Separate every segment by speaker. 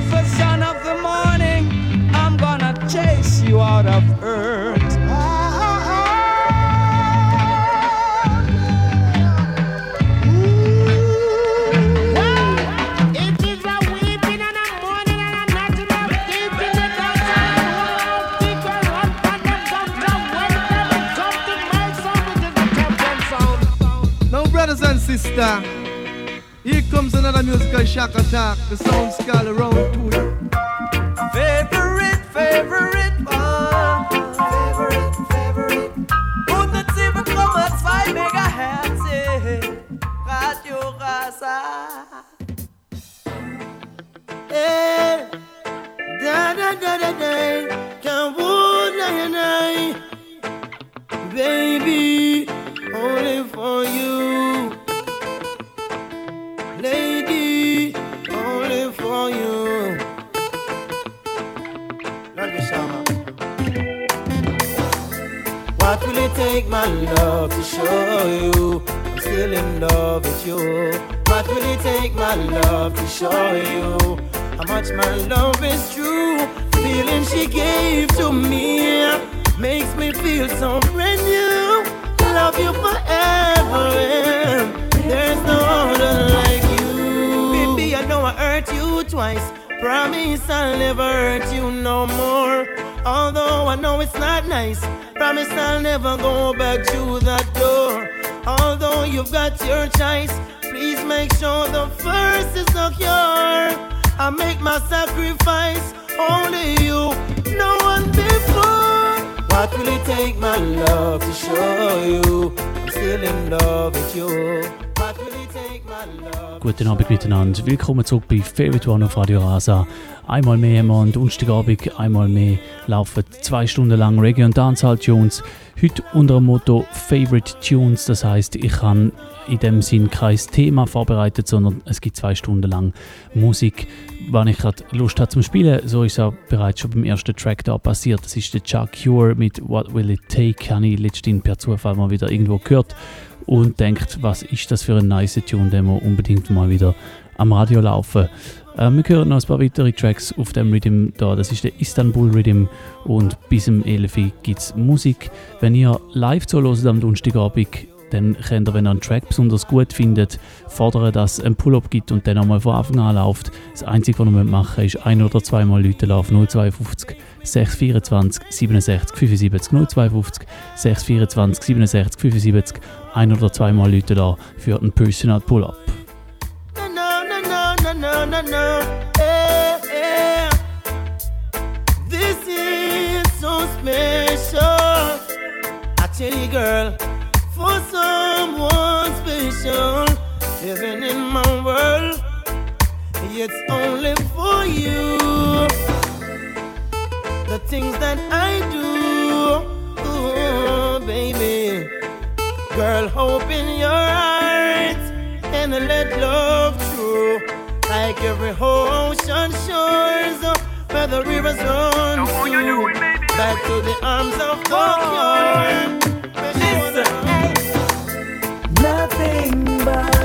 Speaker 1: beautiful son
Speaker 2: shock attack. The sound skull around to
Speaker 3: my sacrifice, only you, no one before. What will it take, my love, to show you I'm still in love with you?
Speaker 4: Guten Abend miteinander. Willkommen zurück bei Favorite One auf Radio Rasa. Einmal mehr haben wir am Donnerstagabend, einmal mehr laufen zwei Stunden lang Reggae und Dancehall Tunes. Heute unter dem Motto Favorite Tunes, das heißt, ich habe in dem Sinn kein Thema vorbereitet, sondern es gibt zwei Stunden lang Musik, wann ich gerade Lust habe zum Spielen. So ist es auch bereits schon beim ersten Track da passiert. Das ist der Chuck Cure mit What Will It Take, habe ich letztens per Zufall mal wieder irgendwo gehört und denkt, was ist das für ein nice Tune, den wir unbedingt mal wieder am Radio laufen. Äh, wir hören noch ein paar weitere Tracks auf dem Rhythm da. Das ist der Istanbul Rhythm und bis zum 11 gibt es Musik. Wenn ihr live zuhört am Donnerstagabend, dann könnt ihr, wenn ihr einen Track besonders gut findet, fordern, dass es einen Pull-Up gibt und dann einmal von Anfang an läuft. Das Einzige, was ihr machen müsst, ist ein- oder zweimal Leute auf 052 624 67 75 052 624 67 75 ein- oder zweimal Leute da für einen Personal Pull-Up.
Speaker 3: No, no, no. Eh, eh. This is so special. I tell you, girl, for someone special, living in my world, it's only for you. The things that I do, ooh, baby. Girl, hope in your eyes and let love through. Like every ocean shores where the rivers run through. Back to the arms of the
Speaker 1: Nothing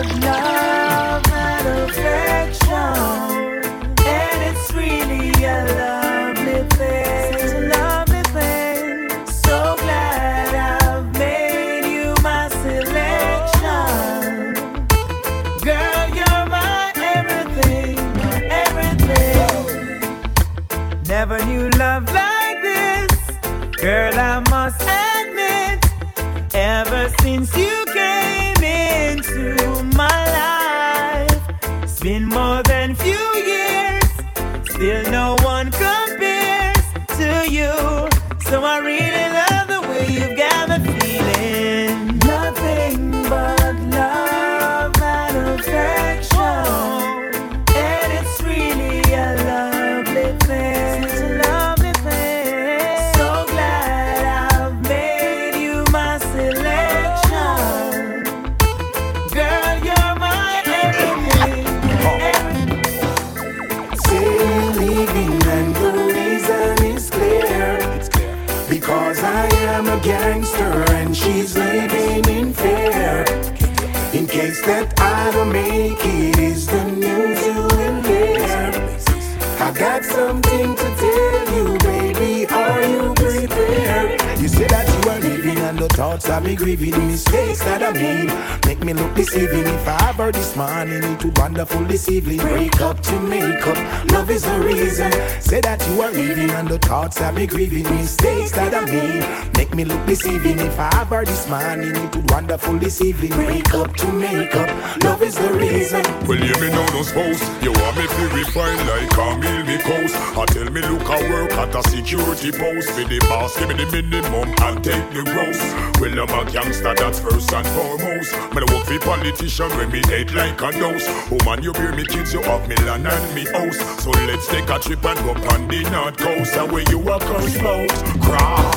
Speaker 5: of me grieving mistakes that I made. Make me look deceiving. If I ever this morning, would wonderful this evening. Break up to make up. Love is the reason. Say that you are leaving and the thoughts of me grieving mistakes that I made. Make me look deceiving. If I ever this morning, it would wonderful this evening. Break up to make up. Love is the reason.
Speaker 6: Well, you me know no spouse. You want me to refine like a meal me coast. I tell me look I work at a security post. Be the boss, give me the minimum and take the gross. Well, I'm a gangster, that's first and foremost. Me I work for politician when me hate like a nose. Oh, Woman, you bear me kids, you have me land and me house. So let's take a trip and go on the north coast. And where you are cross cross.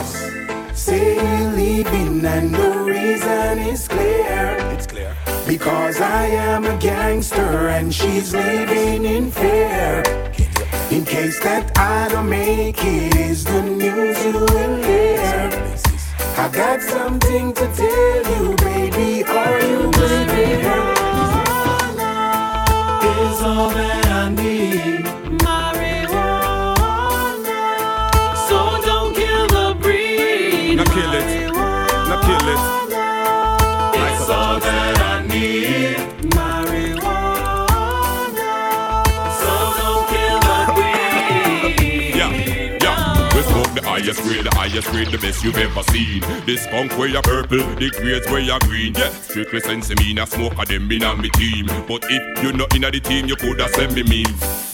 Speaker 5: Say you're leaving and the reason is clear.
Speaker 6: It's clear.
Speaker 5: Because I am a gangster and she's living in fear. In case that I don't make it, is the news you will hear. I got something to tell you, baby. Are you prepared?
Speaker 1: Is all that I need. Kill
Speaker 6: it. Now kill it.
Speaker 1: It's all that I need. Marijuana. So don't kill the breed.
Speaker 6: Yeah, yeah. We smoke the highest grade, the highest grade, the best you've ever seen. This skunk where you purple, the grades where you green. Yeah, strictly sense me, not smoke of them in on me team. But if you not in the team, you coulda send me mean.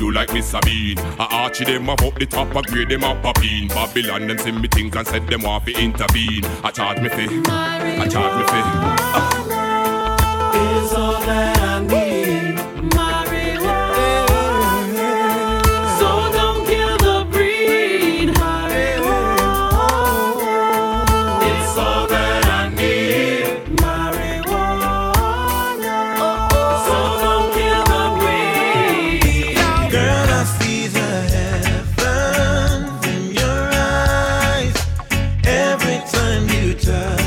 Speaker 6: Do like Miss Sabine. I archie them up up the top, I grade them up a bean. Babylon them send me things and said them want to intervene. I charge me fee. I charge me fee.
Speaker 1: Is all that
Speaker 5: time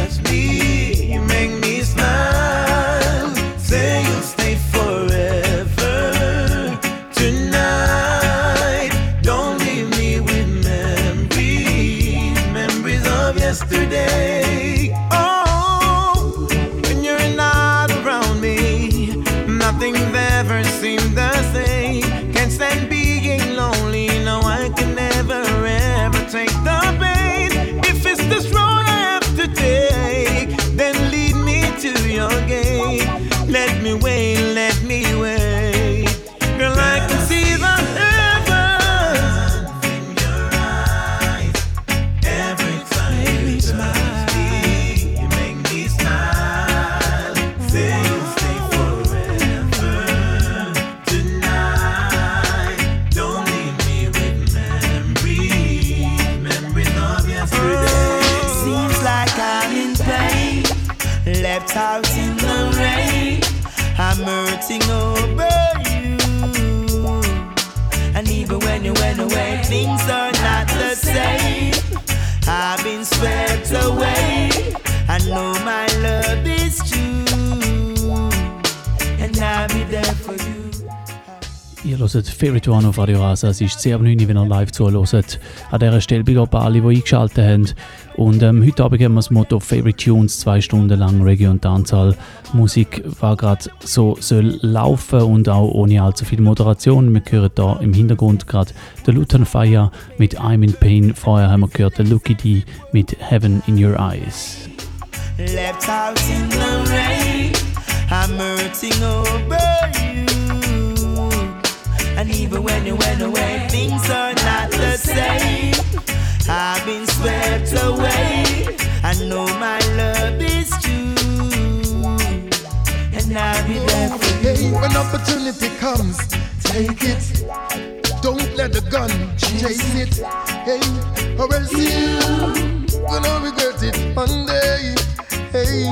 Speaker 4: One auf Radio Rasa. Es ist 10 ab 9, wenn ihr live zuhört. An dieser Stelle bin ich alle, die eingeschaltet haben. Und ähm, heute Abend haben wir das Motto Favorite Tunes, zwei Stunden lang Reggae und Dancehall. Musik war gerade so soll laufen und auch ohne allzu viel Moderation. Wir hören hier im Hintergrund gerade den Luton Fire mit I'm in Pain. Vorher haben wir gehört den Lucky D mit Heaven in Your Eyes.
Speaker 5: Left out in the rain. I'm when
Speaker 2: opportunity comes, take it. Don't let the gun chase it. Hey, or else you gonna regret it one day. Hey,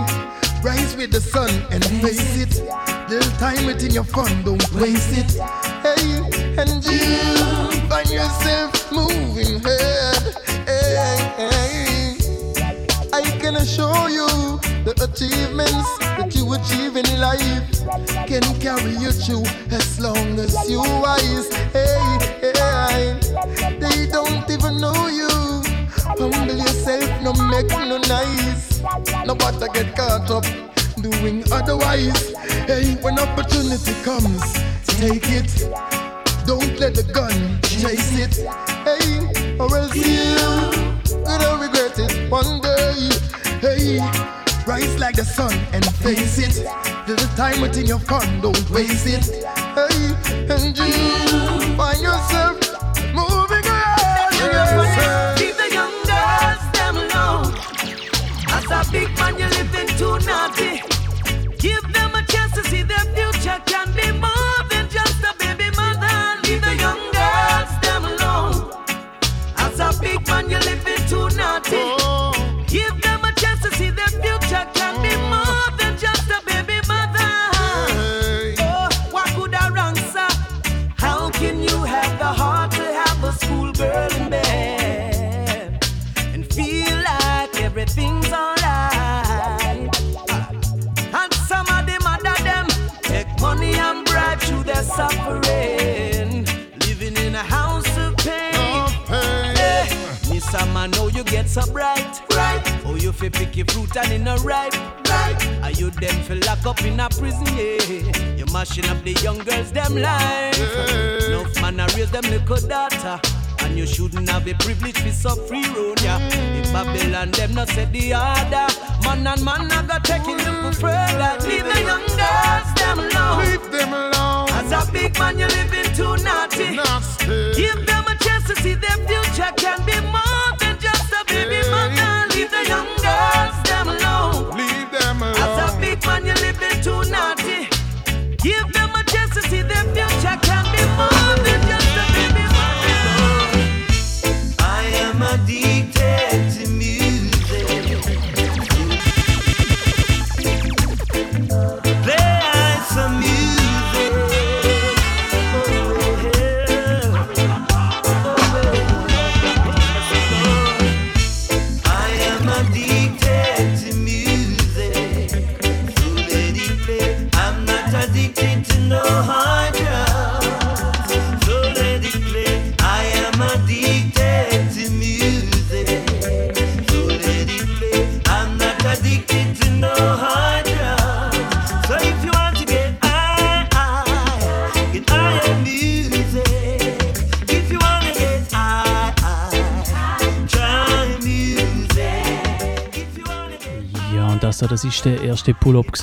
Speaker 2: rise with the sun and face it. Little time it in your fun, don't waste it. Hey, and you find yourself moving ahead. Hey, hey. I can assure you the achievements that you achieve in life can carry you through as long as you wise. Hey, hey, they don't even know you.
Speaker 7: Humble yourself, no make no nice. No matter get caught up doing otherwise. Hey, when opportunity comes, take it. Don't let the gun chase it. Hey, or else you gonna regret it one day. Hey rise like the sun and face it. There's a time within your fun, don't waste it. Hey, and you find yourself moving around. Yes,
Speaker 1: Leave the young girls them alone. As a big man, you're living too naughty. So bright, right? Oh, you fi pick your fruit and in a ripe, right? Are you them fi lock up in a prison, yeah? You mashing up the young girls, them life. Enough man a raise them little daughter. And you shouldn't have the privilege to so free road, yeah. Mm. If Babylon them not set the order, man and man I got take it little mm. further. Leave the young girls them alone.
Speaker 7: Leave them alone.
Speaker 1: As a big man, you're living too naughty.
Speaker 7: Nasty.
Speaker 1: Give them a chance to see their future can be
Speaker 4: das, ist der erste Pull-Up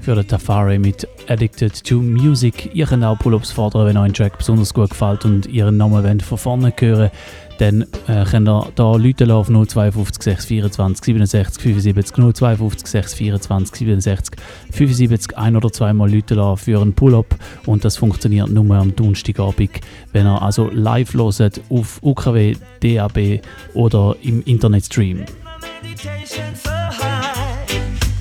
Speaker 4: für den Tafari mit Addicted to Music. Ihr könnt auch Pull-Ups fordern, wenn euch ein Track besonders gut gefällt und ihren Namen wollt von vorne hören dann äh, könnt ihr da Leute auf 052 624 67 75 052 624 67 75 ein oder zweimal Leute für einen Pull-Up und das funktioniert nur am Donnerstagabend, wenn ihr also live hört auf UKW, DAB oder im Internetstream.
Speaker 1: meditation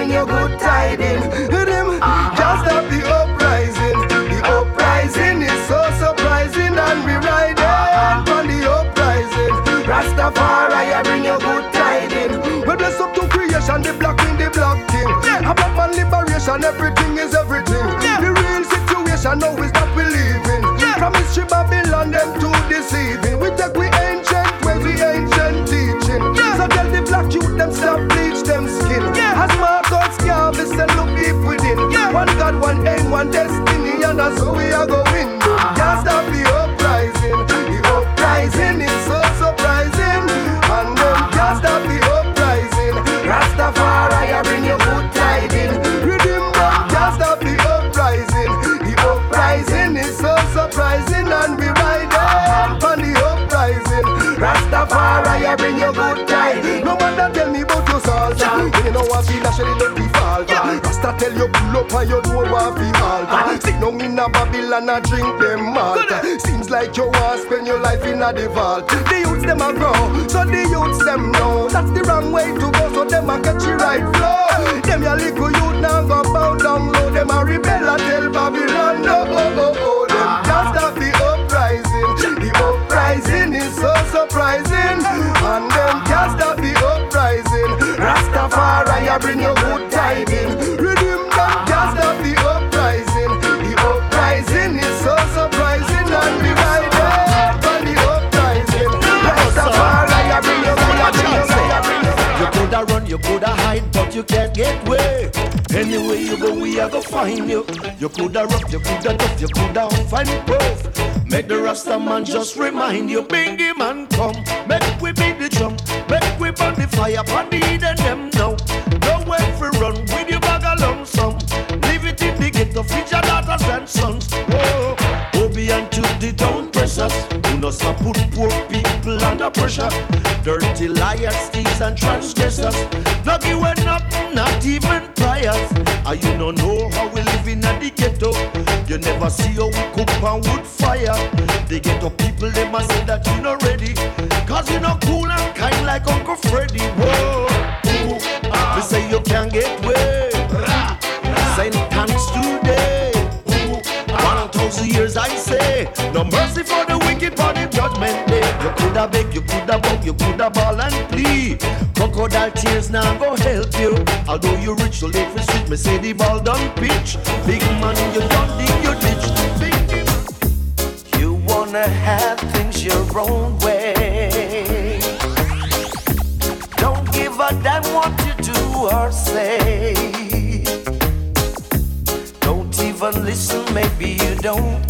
Speaker 7: bring you good tidings. Them can't stop the uprising. The uprising is so surprising. And we riding on the uprising. Rastafari, I bring you good tidings. Well, bless up to creation, the black in the black thing. About man liberation, everything is everything. The real situation now is that we live in. From history Babylon, them too deceiving. We take we ancient ways, we ancient teaching. So tell the black youth them stop Look deep within. One God, one aim, one destiny, and that's how we are going. Ah. Can't stop the on your door want fi halt. Uh-huh. Sit down in a Babylon and drink them malt. Seems like you want spend your life in a the vault. The youths them a grow, so the youths them know that's the wrong way to go. So them a catch the right flow. Them ya little youth now go bow down low. Them a rebel a tell Babylon no. Oh, oh, oh. Them uh-huh. can't stop the uprising. The uprising is so surprising, and them can't stop the uprising. Rastafari, I bring you you
Speaker 8: can't get away. Anywhere you go, we are gonna find you. You coulda rough, you coulda tough, you coulda find proof. Make the Rasta man just remind you, Bingy man come. Make we beat the drum, make we burn the fire, pon the and them now. Nowhere for run with your bag lump sum. Leave it in the ghetto, your daughters and sons. Whoa, oh, Obi and Tuesday don't press us. Do not stop put poor people under pressure. Dirty liars, thieves and transgressors. Not away nothing, not even prayers. And ah, you don't know how we live in a the ghetto. You never see how we cook on wood fire. The ghetto people, they must say that you not ready. Cause you not cool and kind like Uncle Freddy. Whoa, ooh, they say you can't get way. Send thanks today. Ooh, One thousand years I say, no mercy for the wicked for the judgment. You coulda beg, you coulda beg, you coulda ball and plead. Crocodile tears now go help you. Although you rich, so late for street, me say the ball done pitch. Big money, you don't dig your ditch. Big you wanna have things your own way. Don't give a damn what you do or say. Don't even listen, maybe you don't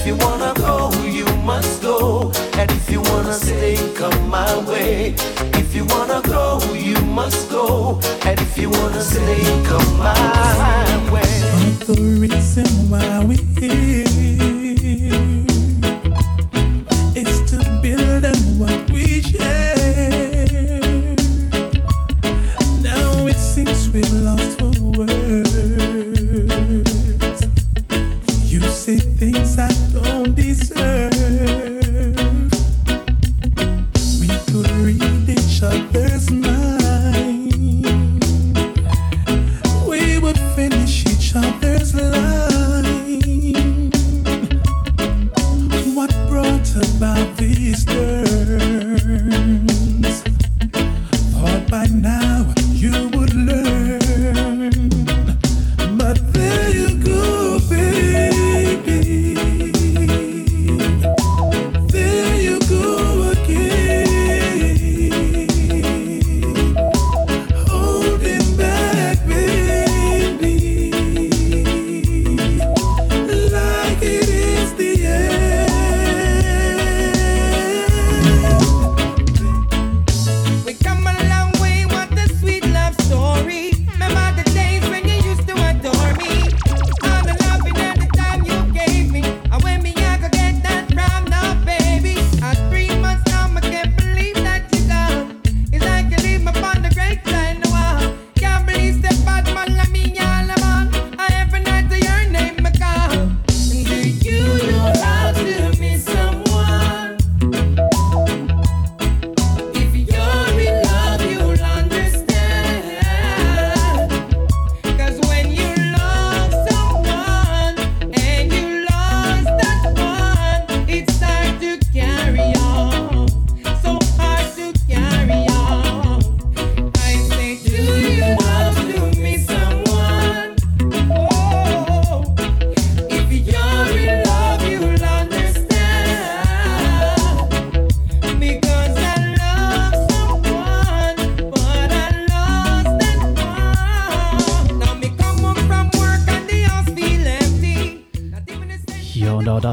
Speaker 8: If you wanna go, you must go. And if you wanna stay, come my way. If you wanna go, you must go. And if you wanna stay, come my way.
Speaker 9: The reason why we here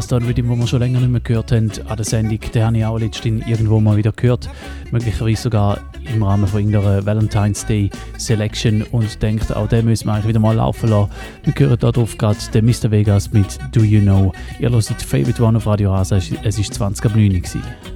Speaker 2: Stone Rhythm, den wir schon länger nicht mehr gehört haben an der Sendung, den habe ich auch letztens irgendwo mal wieder gehört. Möglicherweise sogar im Rahmen von irgendeiner Valentine's Day Selection und denkt, auch den müssen wir eigentlich wieder mal laufen lassen. Wir hören hier drauf gerade den Mr. Vegas mit Do You Know. Ihr hört Favorite One auf Radio Rasa. es war 20.09 ab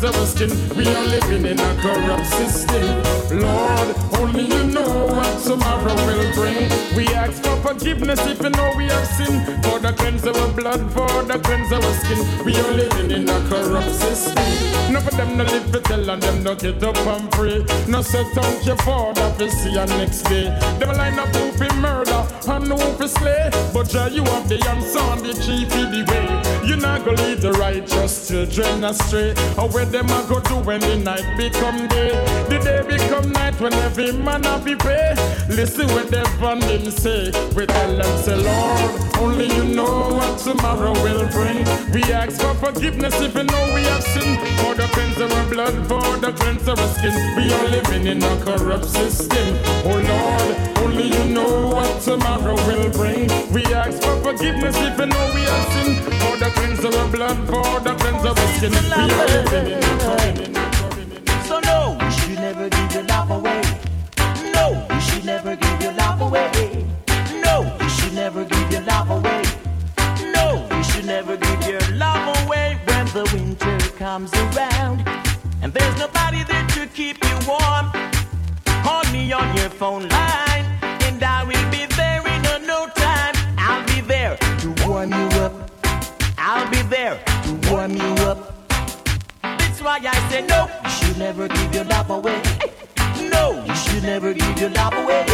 Speaker 10: We are living in a corrupt system. Lord, only you know what tomorrow will bring. We ask for forgiveness if you know we have sinned. For the cleanse our blood, for the cleanse our skin. We are living in a corrupt system. No for them no live to tell and them no get up and pray. No set out your father to see you next day. Them line up who fi murder and who fi slay. But Jah, you have the answer and the chief in the way. You not go lead the righteous children astray. Or where them a go do when the night become day. The day become night when every man a be pay. Listen what van him say. We tell them say Lord, only you know what tomorrow will bring. We ask for forgiveness if you know we have sinned. For the cleanse of our blood, for the cleanse of skin. We are living in a corrupt system. Oh Lord, only you know what tomorrow will bring. We ask for forgiveness if you know we have sinned. For the cleanse of blood, for the cleanse of skin. We are living in a corrupt
Speaker 1: So no, you should never give your love away. No, you should never give your love away. No, you should never give your love away. No, you should never give your love away when the winter comes. And there's nobody there to keep you warm. Call me on your phone line, and I will be there in a no time. I'll be there to warm you up. I'll be there to warm you up. That's why I say no, you should never give your love away. No, you should never give your love away.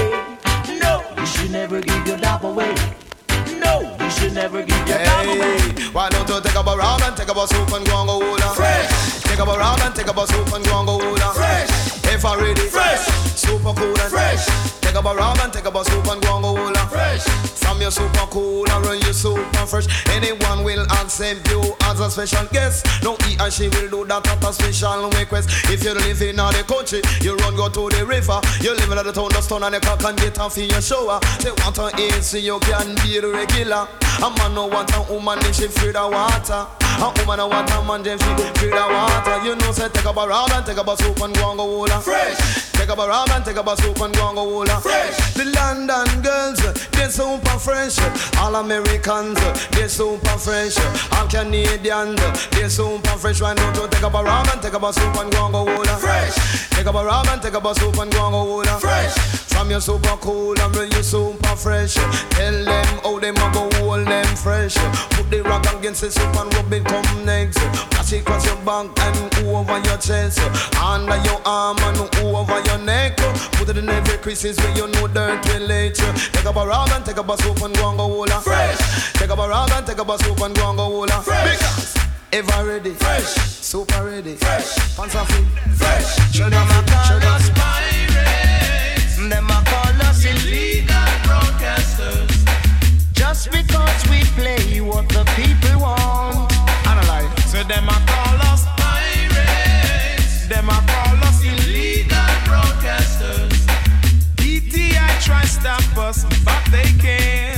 Speaker 1: No, you should never give your love away. No, you should never give your love away.
Speaker 11: Why don't you take up a round and take up a soup and go and go hula? Fresh. Take up a round and take up a soup and go and go hula. Fresh. If I ready. Fresh. Super cool and fresh. Take up a round and take up a soup and go and go hula. Fresh. From your super cool run you super fresh. Anyone will accept you as a special guest. No, he and she will do that at a special request. If you live in the country, you run go to the river. You live in the town, the stone and the cock and get off in your shower. They want to so you can be the regular. A man no want a woman if she free the water. A woman no want a man then she free the water. You know say take up a round and take up a soup and go and go hula. Fresh. Take up a round and take up a soup and go and go hula. Fresh. The London girls, uh, they super fresh. Uh. All Americans, uh, they super fresh. All Canadians, they super fresh. Why don't you take up a round and take up a soup and go and go hula. Fresh. Take up a round and take up a soup and go and go hula. Fresh. From your super cool and when you super fresh. Tell them how them a go hold them fresh. Put the rock against the soup and rub it come next. Pass it across your back and over your chest. Under your arm and over your neck. Put it in every creases where you know dirt will let you. Take up a round and take up a soup and go and go hula. Fresh. Take up a round and take up a soup and go and go hula. Fresh. Because ever ready. Fresh. Super ready. Fresh. Pants off it. Fresh. Show them a show them
Speaker 1: pirates. Them a call us illegal broadcasters. Just because we play what the people want. Them a call us pirates. Them a call us illegal broadcasters.
Speaker 12: DTI try stop us, but they can't.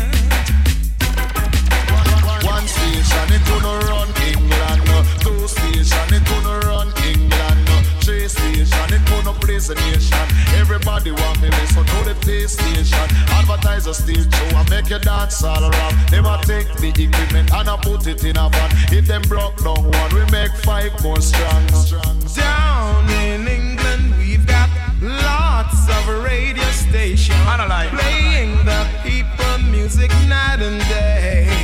Speaker 11: It gonna place a nation. Everybody want me listen to the PlayStation. Advertise a stage show and make you dance all around. Them a take the equipment and I put it in a van. If them broke down one, we make five more strong.
Speaker 12: Down in England, we've got lots of radio stations playing the people music night and day.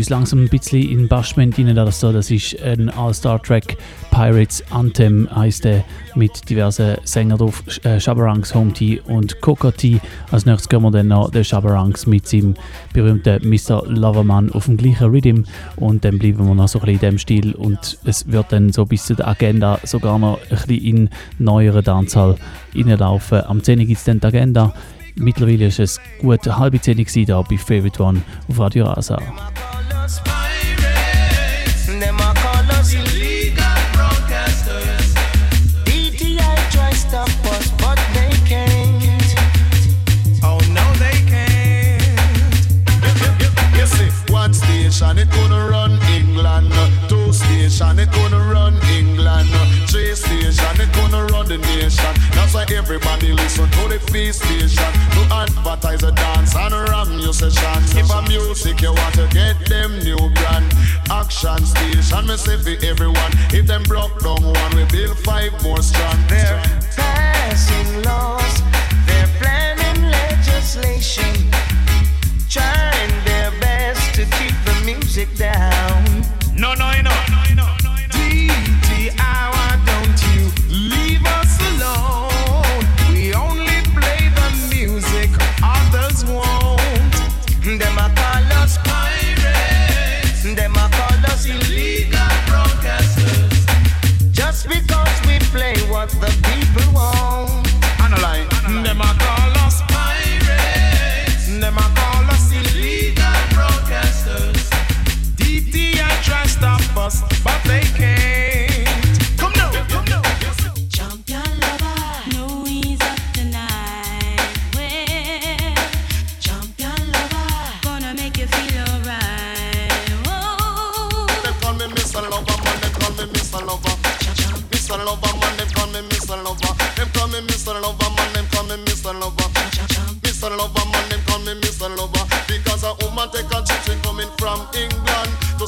Speaker 4: Uns langsam ein bisschen in Bashment rein. Das, ist ein All-Star-Track. Pirates Anthem heißt der mit diversen Sängern drauf. Äh, Home T und Coca T. Als nächstes hören wir dann noch den Shabarangs mit seinem berühmten Mr. Loverman auf dem gleichen Rhythm. Und dann bleiben wir noch so ein bisschen in dem Stil. Und es wird dann so bis zu der Agenda sogar noch ein bisschen in neuere Dancehall reinlaufen. Am 10. gibt es dann die Agenda. Mittlerweile ist es gut halb zehn hier bei Favorite One auf Radio Rasa.
Speaker 11: That's why everybody listen to the feast station to advertise a dance and ram your session. If a music you want to get them new brand, action station, me say for everyone. If them broke down one, we build five more strong.
Speaker 3: They're passing laws, they're planning legislation, trying their best to keep the music down.
Speaker 11: No, no, no.
Speaker 3: DTI,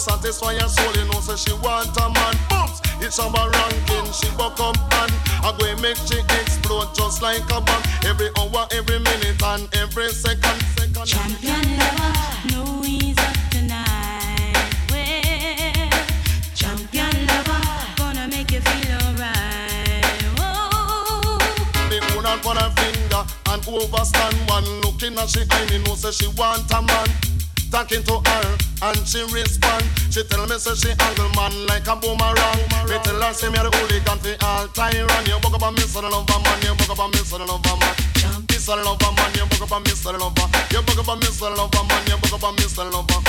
Speaker 11: satisfy her soul. You know, say she want a man. Booms, it's a ranking. She up and I go make she explode just like a bomb. Every hour, every minute, and every second. second.
Speaker 13: Champion lover, no ease up tonight. Well, champion lover, gonna make you feel alright. Whoa.
Speaker 11: Me hold on her finger and overstand one. Looking at she eye, me know say she want a man. Talking to her and she respond. She tell me say she angle man like a boomerang. Me tell her say me a the hooligan fi all run. You buck up a Mr. Lover man, you buck up a Mr. Lover man. Mr. Lover man, you buck up a Mr. Lover. You buck up a Mr. Lover man, you buck up a Mr. Lover.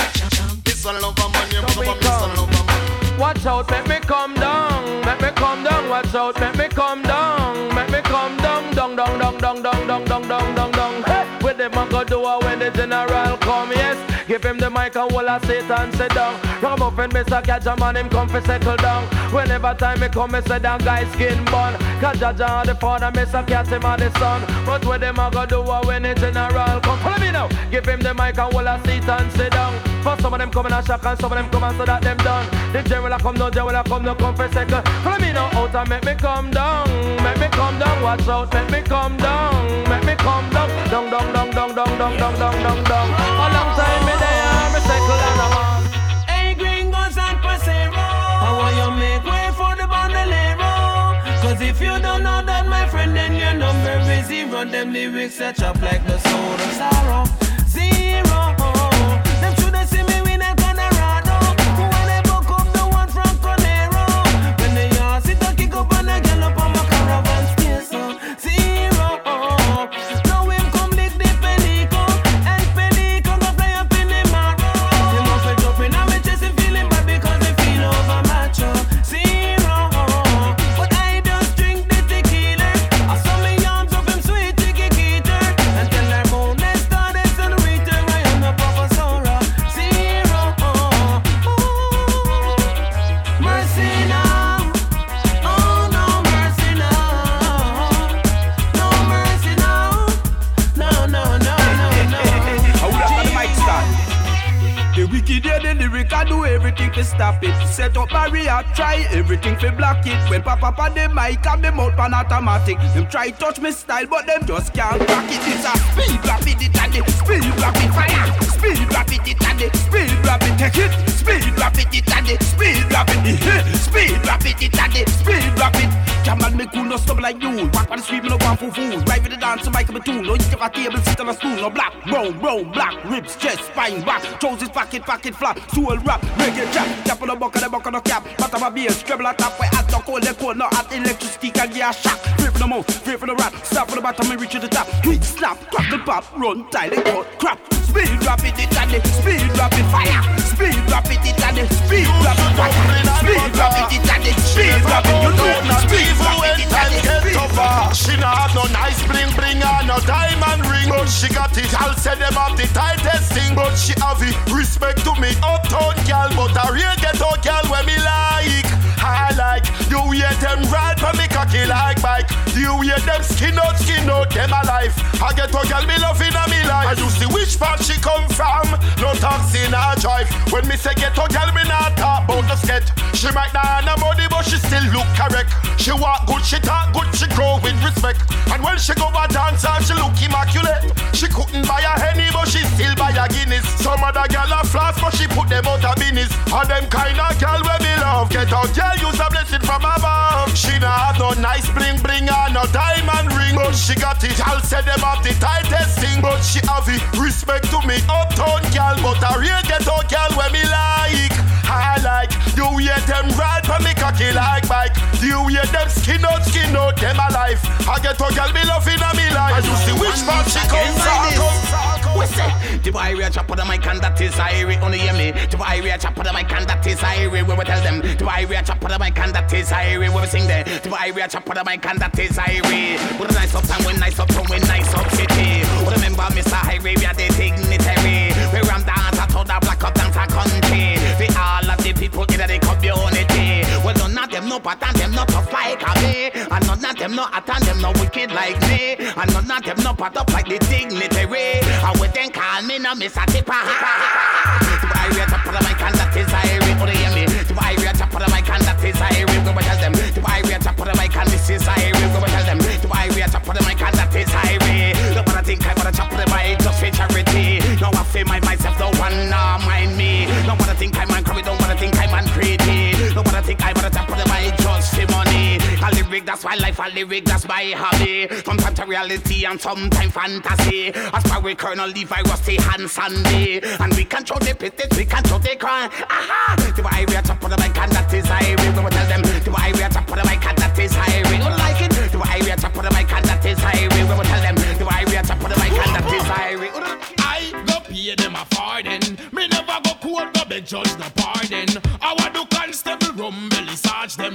Speaker 11: Mr. Lover man, you buck up a Mr. Lover man.
Speaker 14: Watch out, make me come down, make me come down. Watch out, make me come down, make me come down, down, down, down, down, down, down, down, down, down. Hey, where them a go do a when the general come? Yes, give him the mic and hold a seat and sit down. And Mr. Catch a man, him come fi settle down. Whenever time me come, me say that guy skin bun. Cause Jaja the father, Mr. Cat him and the son. But where them a go do a when the general come? Follow me now. Give him the mic and hold a seat and sit down. For some of them come in a shock and some of them come and so that them done. The general a come, no general a come, no come for second. Follow me now out and make me come down, make me come down. Watch out, make me come down, make me come down, down, down, down, down, down, down, down, down, down,
Speaker 3: if you don't know that, my friend, then your number is zero. Them lyrics set up like the soul of sorrow. Zero. make it,
Speaker 14: we stop it. Set up barrier, try everything fi block it. When pop up the mic and me mouth pan automatic, them try touch me style, but them just can't crack it. It's a speed rapid it and it, speed rapid fire, speed rapid it and it, speed rapid take
Speaker 15: it, speed rapid it and it, speed rapid it, speed rapid it and it, speed rapid me cool, no stop like you. Walk on the street, me no go for fool. Ride with the dance, mic my tune. No eat off a table, sit on a stool. No black, brown, brown, black, ribs, chest, spine, back. Trousers, pocket, pocket, flap. Soul rap, reggae trap. Cap on the buck, the buck on the cap. Pat of a beer, treble on top. Where at the cold, the cold, no hot electricity can get a shock. Free for the mouth, free for the rat. Stop for the bottom and reach to the top. Hit, snap, crack the pop, run, tie the cut, crap. Speed drop it, it and the speed drop it, fire. Speed drop it, it and the speed drop it, fire. Speed drop it, it and the speed drop it. You know the speed drop it, it and the speed drop it.
Speaker 16: She not have no nice bling bling and no diamond ring, but she got it. I'll say them have the tightest thing, but she have it. Respect to me, uptown girl, but a real ghetto girl when me like. I like you hear them ride for me cocky like bike. You hear them skin out, skin out, them alive. I get a girl me love in me life. I you see which part she come from. No taxi, no drive. When me say get a girl, me not talk about the sketch. She might not have money, but she still look correct. She walk good, she talk good, she grow with respect. And when she go a dance, she look immaculate. She couldn't buy a henny, but she still buy a Guinness. Some other girl a flash, but she put them out of business. And them kind of girl where me love. Get a girl use a blessing from above. She not have no nice bling bling and no diamond ring, but she got it. I'll say them have the tightest thing, but she have it. Respect to me, uptown girl, but a real ghetto girl where me like. I like you hear them ride for me cocky like bike. You hear them skin out, skin out, them alive. I get a girl me loving a me life. And you see which part she comes from.
Speaker 15: We say the boy we chop on the mic and that is Irie. Only hear me. The boy we a chop on the mic and that is Irie. We will tell them the boy we a chop on the mic and that is Irie. We will sing there. The boy we a chop on the mic and that is Irie. With a nice up and when nice up and when nice up city. We remember Mr. Irie, we are the dignitary. We ram dance at all the black up dance a country. People in the community. Well none of them no pattern, them not tough like me. And none of them no attend them no wicked like me. And none of them no pat up like the dignitary. And we then call me no Miss Atipa. To buy we a top of the mic and that is Irie. Oh, they hear me. Buy we a top of the mic and that is. We will tell them. Buy we a top of the mic and this is. We will tell them. Buy we a top of the mic and that is Irie. No one think I wanna chop the mic just for charity. No one feel my myself, no one nah mind me. No think I'm man don't lyric, that's my life, a lyric, that's my hobby. Sometimes to reality and sometimes fantasy. As far we Colonel Levi, Rusty, and Sandy. And we control the pits, we control the crime. Aha! The way we are top of the mic and that is high. We will tell them. The way we are top of the mic and that is. We don't like it. The way we are top of the mic and that is high. We will tell them. The way we are top of the mic and that is high.
Speaker 17: I go pay them a farthing. Me never go court, go beg judge no pardon. I want to constable rum belly search
Speaker 18: them.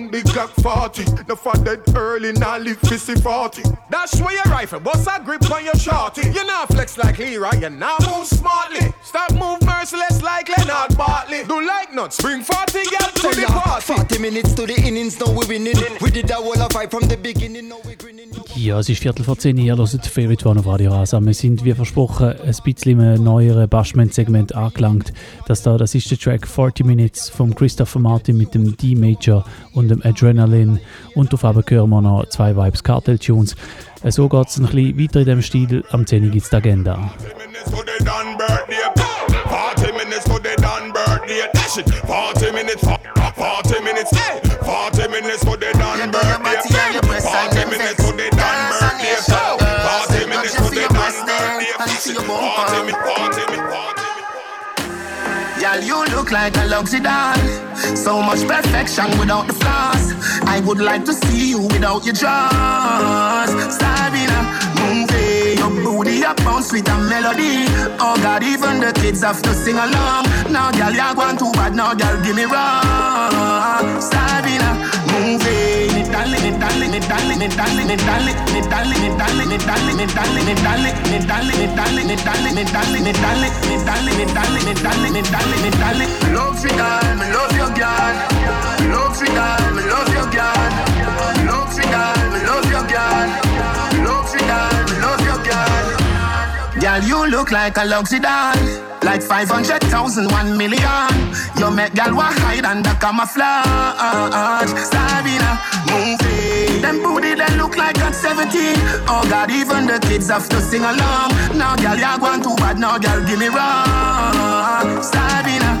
Speaker 12: Down the Glock 40. No for dead early, now live fifty forty. Dash where your rifle, bust a grip on your shorty. You not flex like Hera, you now move smartly. Stop move merciless like Leonard Bartley. Do like nuts, bring forty girls to the party.
Speaker 19: 40 minutes to the innings, now we winning. We did that whole of fight from the beginning, now we grinning.
Speaker 4: Ja, es ist Viertel vor 10 Uhr, ihr hört Favorite One auf Radio Rasa. Wir sind, wie versprochen, ein bisschen im neueren Bashment-Segment angelangt. Das da, das ist der Track 40 Minutes von Christopher Martin mit dem D-Major und dem Adrenaline. Und auf eben hören wir noch zwei Vibes Cartel-Tunes. Äh, So geht es ein bisschen weiter in diesem Stil. Am 10 Uhr gibt es die Agenda.
Speaker 6: minutes to the done birthday. Forty minutes to the done birthday. Dash it. Forty minutes. To the done birthday. Forty minutes birthday. Forty minutes. Forty minutes.
Speaker 18: Girl, you look like a luxury doll. So much perfection without the flaws. I would like to see you without your jaws. Sabina, move. Your booty up on sweet and melody. Oh God, even the kids have to sing along. Now, girl, you're going too bad. Now, girl, give me wrong. Sabina, Love your girl, love you, girl, love your girl. Girl, you look like a luxury doll. Like 500,000, 1 million. You make girl want hide under camouflage. Sabina, move it. Them booty that look like at 17. Oh God, even the kids have to sing along. Now, girl, you're going too bad. Now, girl, give me wrong. Sabina,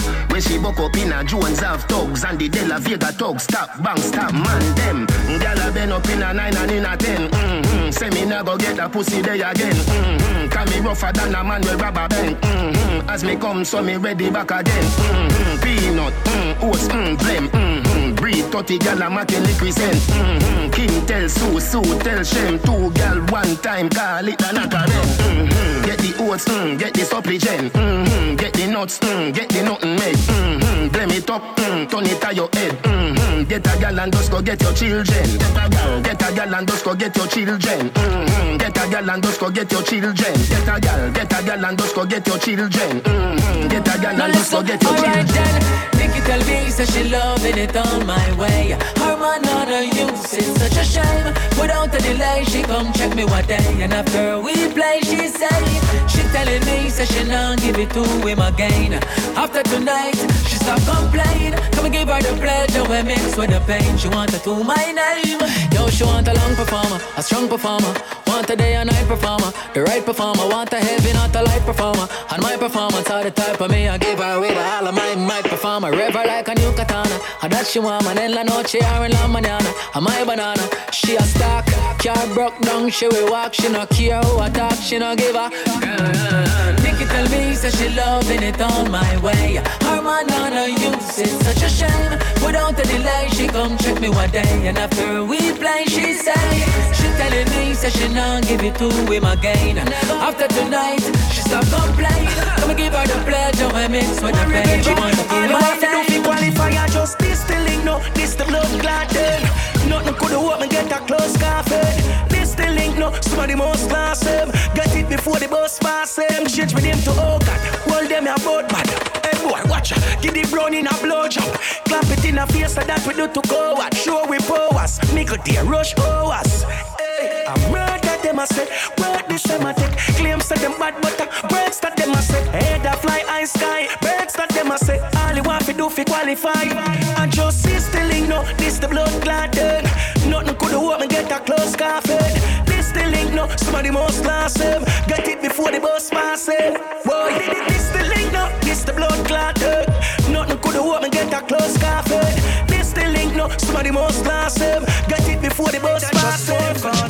Speaker 20: We see buck up inna. Jones have thugs and the De La Vega thugs. Stop, bang, stop, man them. Gyal been up inna nine and inna ten. Mm-hmm. Say me nah go get a pussy day again. Mm-hmm. Cause me rougher than a man with rubber band. Mm-hmm. As me come, so me ready back again. Mm-hmm. Peanut, mm, oats, mm, blem, mm-hmm. Breed, 30 gal a make represent. Mm-hmm. Kim tell Sue, Sue tell Shem. Two gal one time, call it a knock mm-hmm. Get the oats, mm, get the supplement. Mm-hmm. Get the nuts, mm, get the nothing made. Mm-hmm. Blame it up, mm, turn it to your head. Mm-hmm. Get a gal and just go get your children. Get a gal, get a gal and just go get your children. Mm-hmm. Get a gal and just go get your children. Get a gal, get a gal and just go get your children. Mm-hmm. Get a gal and just go get your children.
Speaker 21: Then, Nikki tell me say she loving it on my way. Her man not a use, it's such a shame. Without a delay, she come check me one day, and after we play, she say she telling me say she not give it to him again. After tonight, she stop complain. Come and give her the pleasure we mix with the pain. She want to my name. Yo, she want a long performer, a strong performer. Want a day and night performer, the right performer. Want a heavy, not a light performer. And my performance are the type of me I give her with all of my mic performer. Rev like a new katana. And that she want man in la noche or in la mañana. Am my banana, she a stock. Car broke down, she will walk. She no care who attack, she no give a. Nikki tell me say she loving it on my way. Her man on her use it's such a shame. Without a delay, she come check me one day. And after we play, she say she telling me say she not give it to him again. After tonight, she stop complain. Come and give her the pleasure and mix with the pain. She want to
Speaker 22: All you have to do fi qualify, I just this the no, this the clot then. Nothing could me get a close coffin. This the link, no, somebody must class them. Get it before the bus pass them. Change with name to oh God, hold them a boat bad. Hey boy, watch give the brown in a blow job. Clap it in a face so that we do to go what? Show we powers, a dear rush hours. Hey, I'm murder them I say, word this them I take. Claims that them bad but uh, breaks that them I say. Head a fly high sky, breaks do fi qualify. And just see still no, this the blood clot then. Nothing could have me get a close coffin. This the link no, somebody must class them. Get it before the bus pass them. Boy, this the link no, this the blood clot then. Nothing could have me get a close coffin. This the link no, some somebody must class them. Get it before the bus pass them.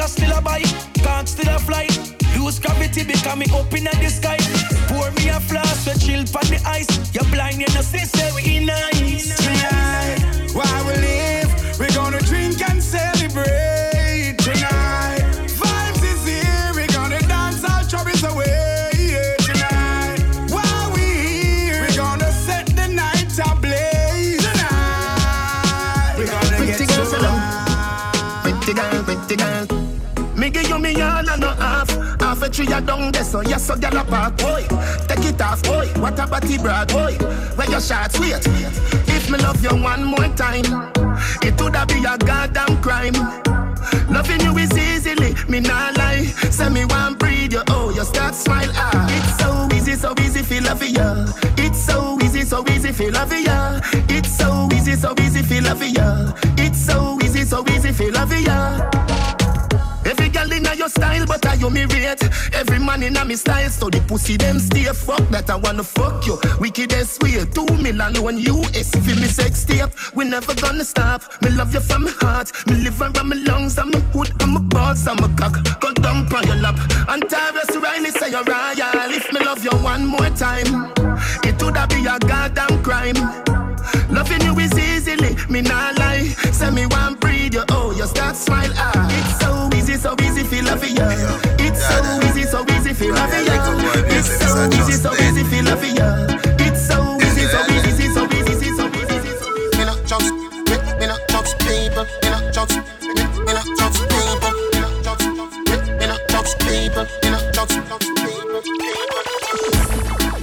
Speaker 22: Calica still a bite, can't still a fly. Lose gravity becoming up in the sky. Pour me a flask, we chill on the ice. You're blind, you know, see, we in ice.
Speaker 20: Tree a down there, so yes, so gyal a park, boy. Take it off, boy. What a body broad, boy. Where your shots, wait. If me love you one more time, it woulda be a goddamn crime. Loving you is easily, me not lie. Say me one breathe you, oh, you start smile, ah. It's so easy, so easy, feel love ya. It's so easy, so easy, feel love ya. It's so easy, so easy, feel love ya. It's so easy, so easy, feel love ya. Style, but I you me rate. Every man inna me style, so the pussy them stay. Fuck that I wanna fuck you. Wickedest way, two million one US. Feel me sex tape, we never gonna stop. Me love you from my heart, me liver and my lungs, I'm a hood, I'm a balls, I'm a cock. Go down on your lap. And Tarrus Riley say you're royal. If me love you one more time, it woulda be a goddamn crime. Loving you is easily, me not lie. Say me one breathe you, oh, you start smile, ah. It's so easy, so easy, feel love ya. It's so easy, so easy, feel love ya. It's so easy, so easy, feel love ya. It's so easy, so easy, so easy, so easy.
Speaker 16: Me not judge, me, not judge people. Me not judge, me, not judge people. Me not judge, me, not judge people. Me not judge people.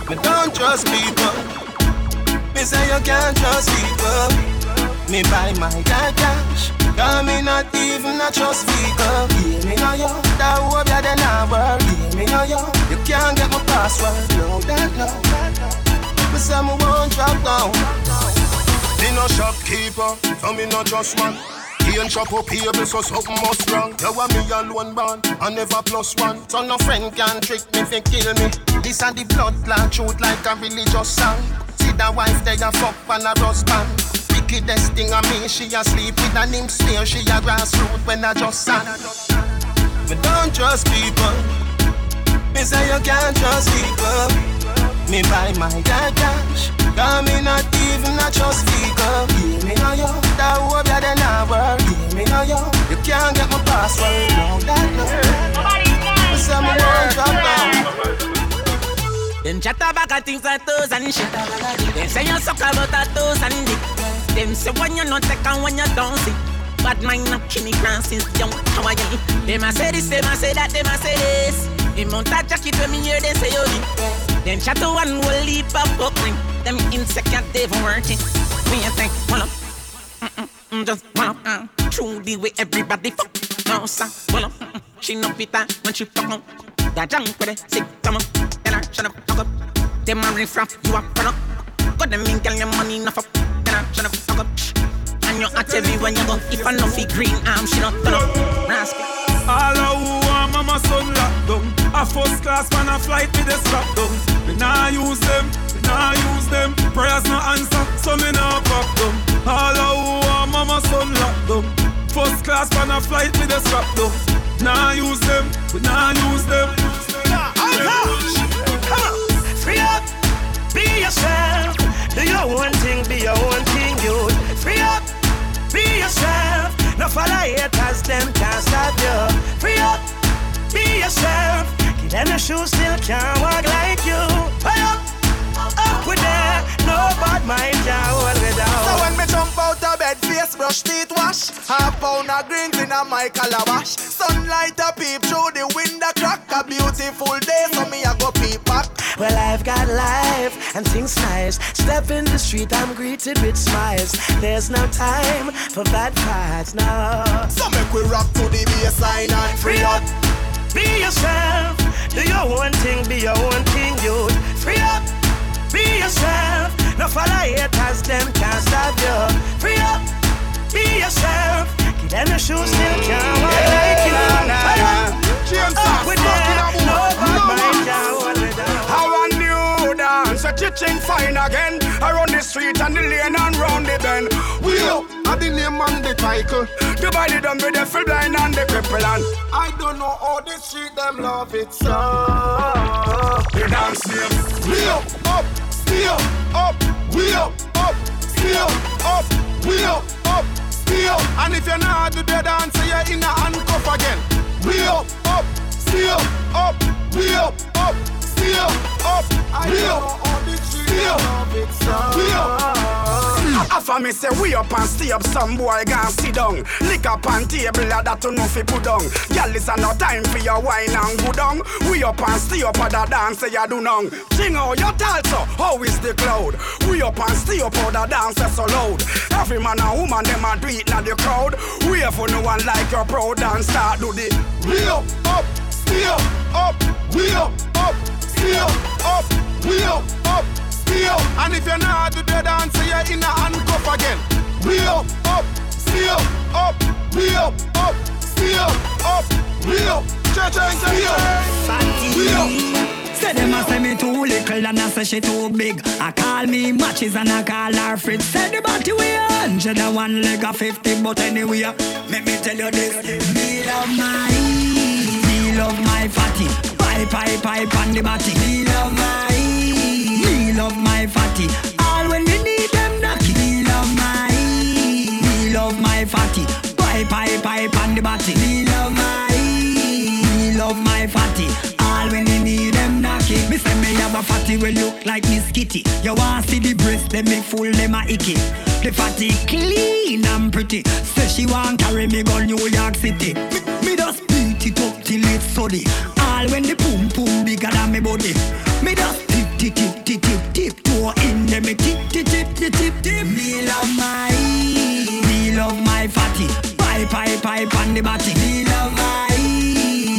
Speaker 22: Me don't trust people. Me say you can't trust people. Me buy my dad cash. Cause me not even a trust vehicle. Yeah, me know you. That hope you then I work. Me know you. You can't get my password. No, that no. Me say me won't drop down.
Speaker 16: Me no shopkeeper, so me no just one. Can't chop up here, so something must wrong. You want me alone born, I never plus one. So no friend can trick me, fi kill me. This and the blood clot truth like a religious song. See the wife they a fuck on a husband. Wickedest thing of me, she a sleep with an imp smear. She a grassroot when I just sang. Me don't trust people. Me say you can't trust people. Me buy my dad cash. Cause me not even a trust vehicle. Hear me know you. That hope ya then I work. Hear me know you. You can't get my password. No, that no. Me say me won't drop down.
Speaker 15: Them chat about things like toes and shit. Them say you suck about a toes and dick. Them say when you not take and when you don't see. Bad mind up Kenny Grant since young. How are you? Them a say this, them a say that, them a say this. In mount jacket when me hear them say yo dick. Them chat to one will leap up book ring. Them insecure they even working. When you think, well up. Mm-mm, just well up. Uh, true the way everybody fuck. No, sir, well up. Mm-mm. She no fit that when she fuck on. That junk with it, sick, come on. Tell her, shut up, fuck up. Them a riff raff, you a up. Got them in, girl, your money enough up. Tell up, fuck up. And you at everywhere you go. If I no fit green arm, she not turn up. Rascal.
Speaker 23: All who want mama son locked down A first class man a flight with the strap down Me nah use them, me nah use them Prayers no answer, so me nah pop them All who want mama son locked down First class man a flight with the strap down Nah use them, we nah use them
Speaker 22: Come on, free up, be yourself. Do your own thing, be your own thing, you. Free up, be yourself. No follow haters, them can't stop you. Free up, be yourself. Give them the shoes, still can't walk like you. Free up, up with them. No bad mind can hold me down.
Speaker 24: So when me jump out of bed, face brush, teeth wash Half pound of greens in a my calabash Sunlight a peep through the window crack A beautiful day, so me a go peep back
Speaker 22: Well, I've got life and things nice. Step in the street, I'm greeted with smiles. There's no time for bad parts, no.
Speaker 24: So make we rock to the bassline and
Speaker 22: Free up, be yourself. Do your own thing, be your own thing, you. Free up, be yourself. No follow haters, them can't stop you. Free up, be yourself. Give them the shoes, still can't walk like you. Free up,
Speaker 24: James
Speaker 22: up with them. No bad mind
Speaker 24: How
Speaker 22: can hold me down.
Speaker 24: a new dance, a teaching fine again Around the street and the lane and round the bend. We up, at the name and the title. Divided them with the full blind and the cripple and I don't know how the street them love it so The dance name We up, up, still up, we up, up, still up, we up, up, still And if you're not do the dance, you're in a handcuff again. We up, up, still up, we up, up, still up, still we up. After me say we up and stay up, some boy gon' sit down. Lick up on table, a that to no fi put down. Girl, it's no time for your wine and go down. We up and stay up, a the dance say you do none. Ching out your talso, oh, how is the cloud? We up and stay up, how the dance so loud. Every man and woman, them a do it na the crowd. We for no one like your proud and start do the. We up, up, stay up, up, we up, up, stay up, up, we up, up, up. And if you're not do the dance, you're in a handcuff again. We up, up, stay up, up, we up, up, stay up, we up. Church and stay we up.
Speaker 25: Say them a say me too little and I say she too big. I call me matches and I call her Fritz. Say the body we hundred and one leg a fifty, but anyway, let me tell you this: me love my, me love my fatty. Pipe, pipe, pipe on the body. Me love my, me love my fatty. All when you need them knocky. Me love my, me love my fatty. Pipe, pipe, pipe on the body. Me love my, me love my fatty. All when you need them knocky. Me say me have a fatty will look like Miss Kitty. You want see the breast, them me full them a icky. The fatty clean and pretty. Say she want carry me go New York City. Me, me just till it's sunny. All when the boom boom bigger than me body. Me just tip tip tip tip tip tip toe in them me tip tip tip tip tip tip. Me love my, me love my fatty. Pipe pipe pipe on the body. Me love my,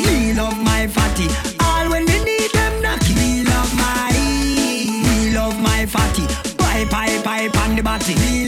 Speaker 25: me love my fatty. All when you need them knocky. Me love my, me love my fatty. Pipe pipe pipe on the body.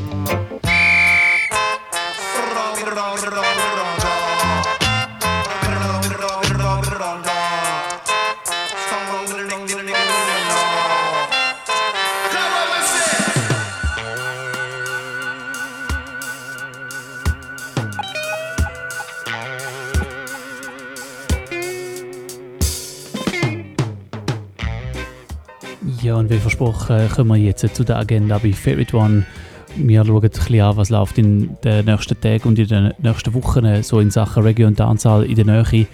Speaker 4: Wie versprochen, äh, kommen wir jetzt zu der Agenda bei Favorite One. Wir schauen ein bisschen an, was läuft in den nächsten Tagen und in den nächsten Wochen so in Sachen Reggae und Dancehall in der Nähe.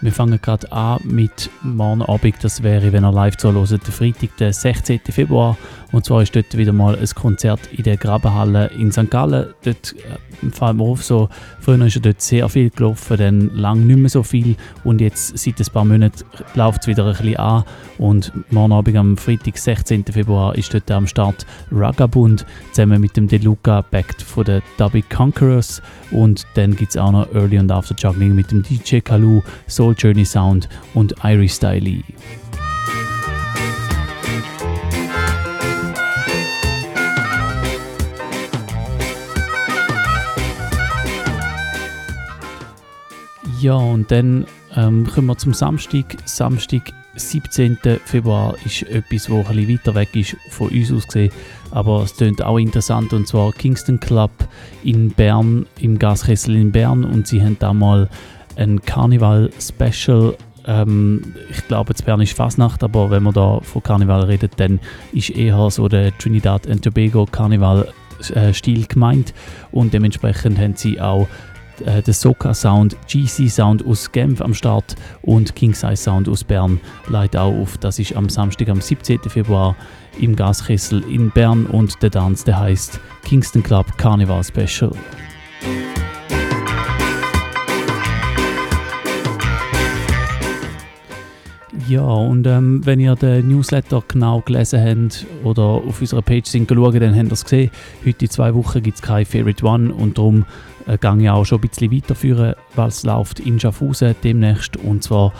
Speaker 4: Wir fangen gerade an mit morgen Abend, das wäre, wenn ihr live zuhört, der Freitag, der 16. Februar. Und zwar ist dort wieder mal ein Konzert in der Grabenhalle in St. Gallen. Dort äh, fällt mir auf, so, früher ist ja dort sehr viel gelaufen, dann lang nicht mehr so viel. Und jetzt, seit ein paar Monaten, läuft es wieder ein bisschen an. Und morgen Abend am Freitag, 16. Februar, ist dort am Start Ragabund zusammen mit dem Deluca Backed von den Dubby Conquerors. Und dann gibt es auch noch Early und After Juggling mit dem DJ Kalu, Soul Journey Sound und Iris Styley. Ja, und dann ähm, kommen wir zum Samstag. Samstag, 17. Februar, ist etwas, das ein weiter weg ist von uns aus gesehen. Aber es klingt auch interessant und zwar Kingston Club in Bern, im Gaskessel in Bern. Und sie haben da mal ein Karneval-Special. Ähm, ich glaube, jetzt Bern ist Fasnacht, aber wenn man da von Karneval redet, dann ist eher so der Trinidad and Tobago Karneval-Stil gemeint. Und dementsprechend haben sie auch äh, der Soca Sound, GC Sound aus Genf am Start und King Size Sound aus Bern leitet auch auf. Das ist am Samstag, am 17. Februar im Gaskessel in Bern und der Tanz, der heißt Kingston Club Carnival Special. Ja, und ähm, wenn ihr den Newsletter genau gelesen habt oder auf unserer Page sind geschaut, dann habt ihr es gesehen. Heute in zwei Wochen gibt es kein Favorite One und darum äh, gehe ich auch schon ein bisschen weiterführen, es läuft in Schaffhausen demnächst. Und zwar,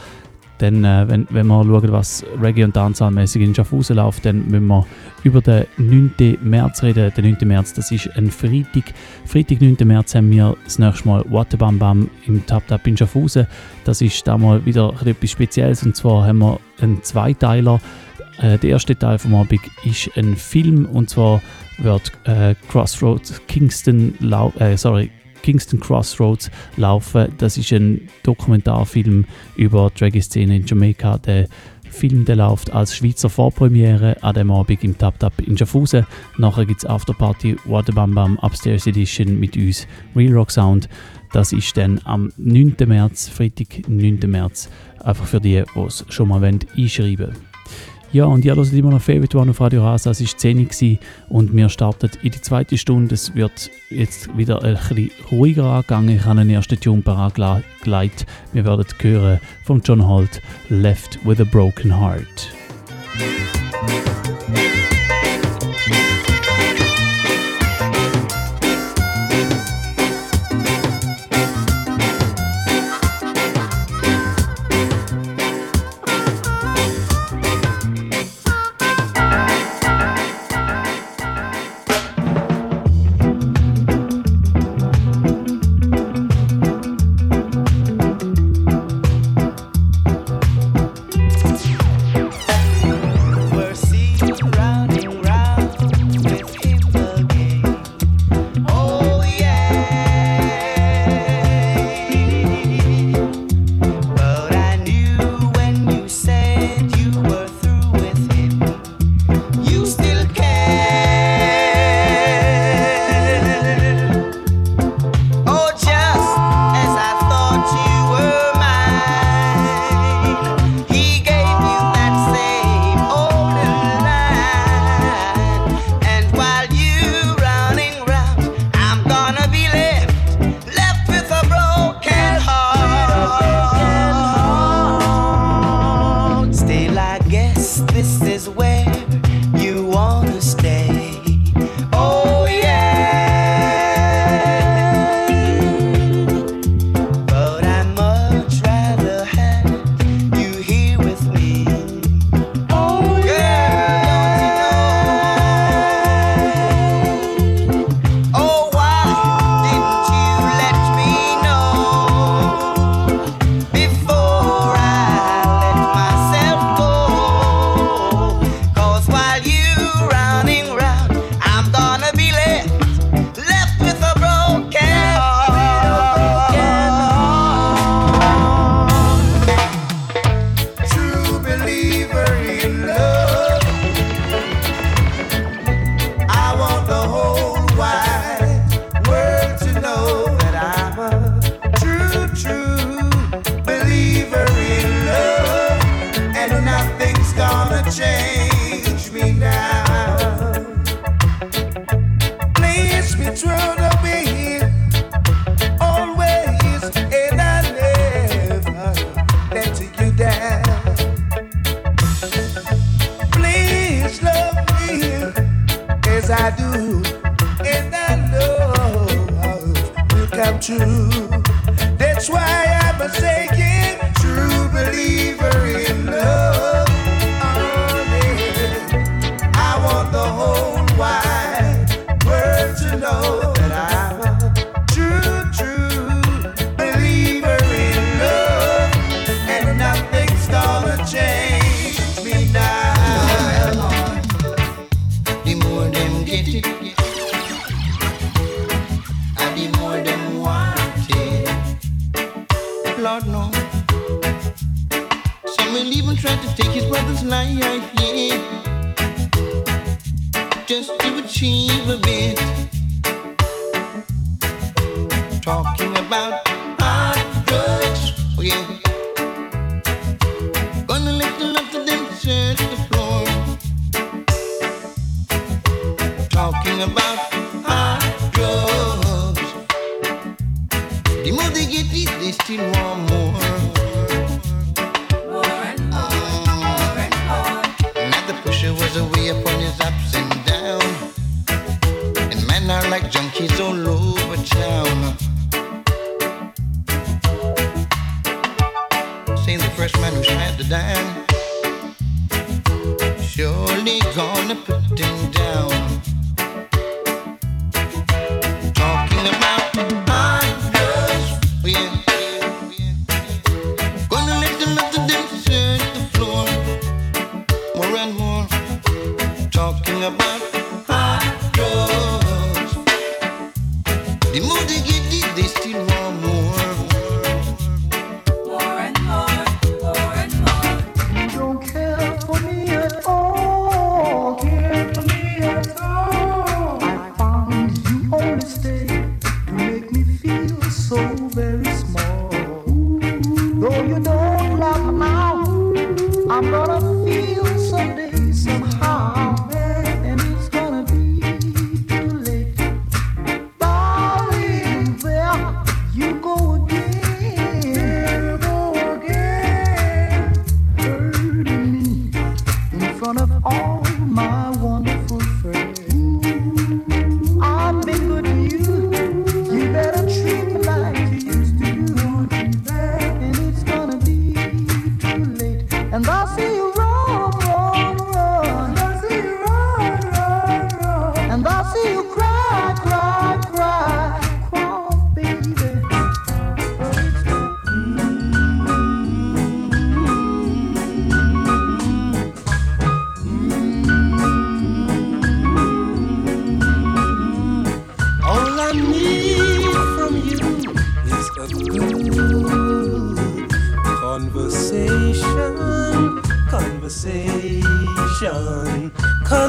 Speaker 4: dann, äh, wenn, wenn wir schauen, was Reggae- und Dancehall-mäßig in Schaffhausen läuft, dann müssen wir über den 9. März reden. Der 9. März, das ist ein Freitag. Freitag, 9. März, haben wir das nächste Mal Waterbam Bam im Tap Tap in Schaffhausen. Das ist da mal wieder etwas Spezielles und zwar haben wir einen Zweiteiler. Äh, der erste Teil vom Abend ist ein Film und zwar wird äh, Crossroads Kingston, äh, sorry, Kingston Crossroads laufen. Das ist ein Dokumentarfilm über die Reggae-Szene in Jamaika. Der Film der läuft als Schweizer Vorpremiere an dem Abend im Tap Tap in Schaffhausen. Nachher gibt es Afterparty Waterbam Bam Upstairs Edition mit uns Real Rock Sound. Das ist dann am 9. März, Freitag, 9. März. Einfach für die, die es schon mal wollen, einschreiben wollen. Ja, und ihr hört immer noch Favorite One auf Radio Rasa. Es war 10 Uhr und wir starten in die zweite Stunde. Es wird jetzt wieder ein bisschen ruhiger angegangen. Ich habe einen ersten Tune parat Wir werden hören von John Holt, Left with a Broken Heart.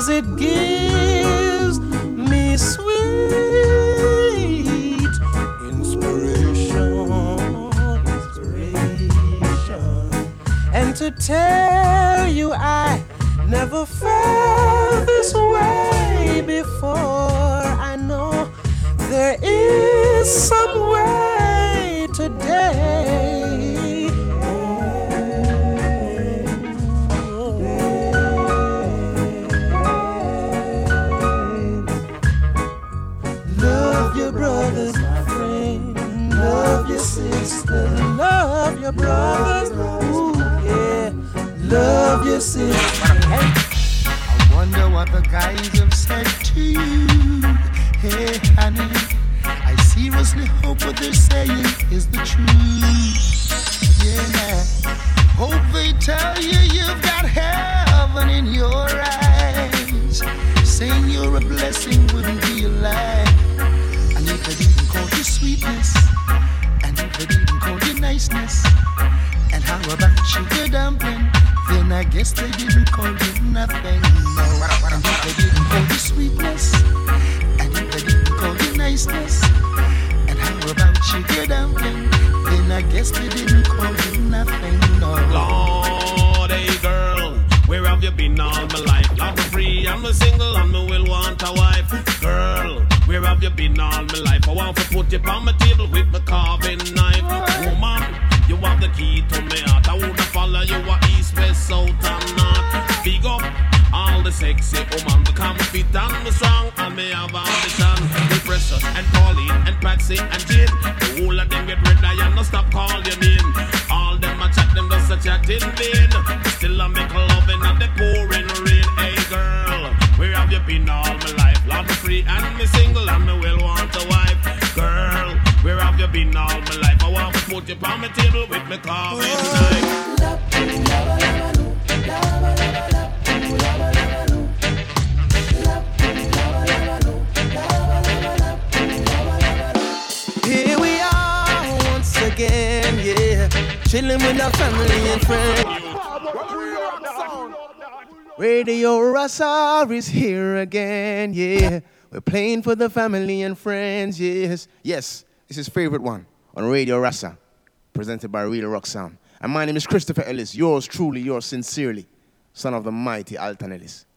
Speaker 17: Cause it gives
Speaker 26: for the family and friends, yes. Yes, this is favorite one on Radio Rasa, presented by Real Rock Sound. And my name is Christopher Ellis, yours truly, yours sincerely, son of the mighty Alton Ellis.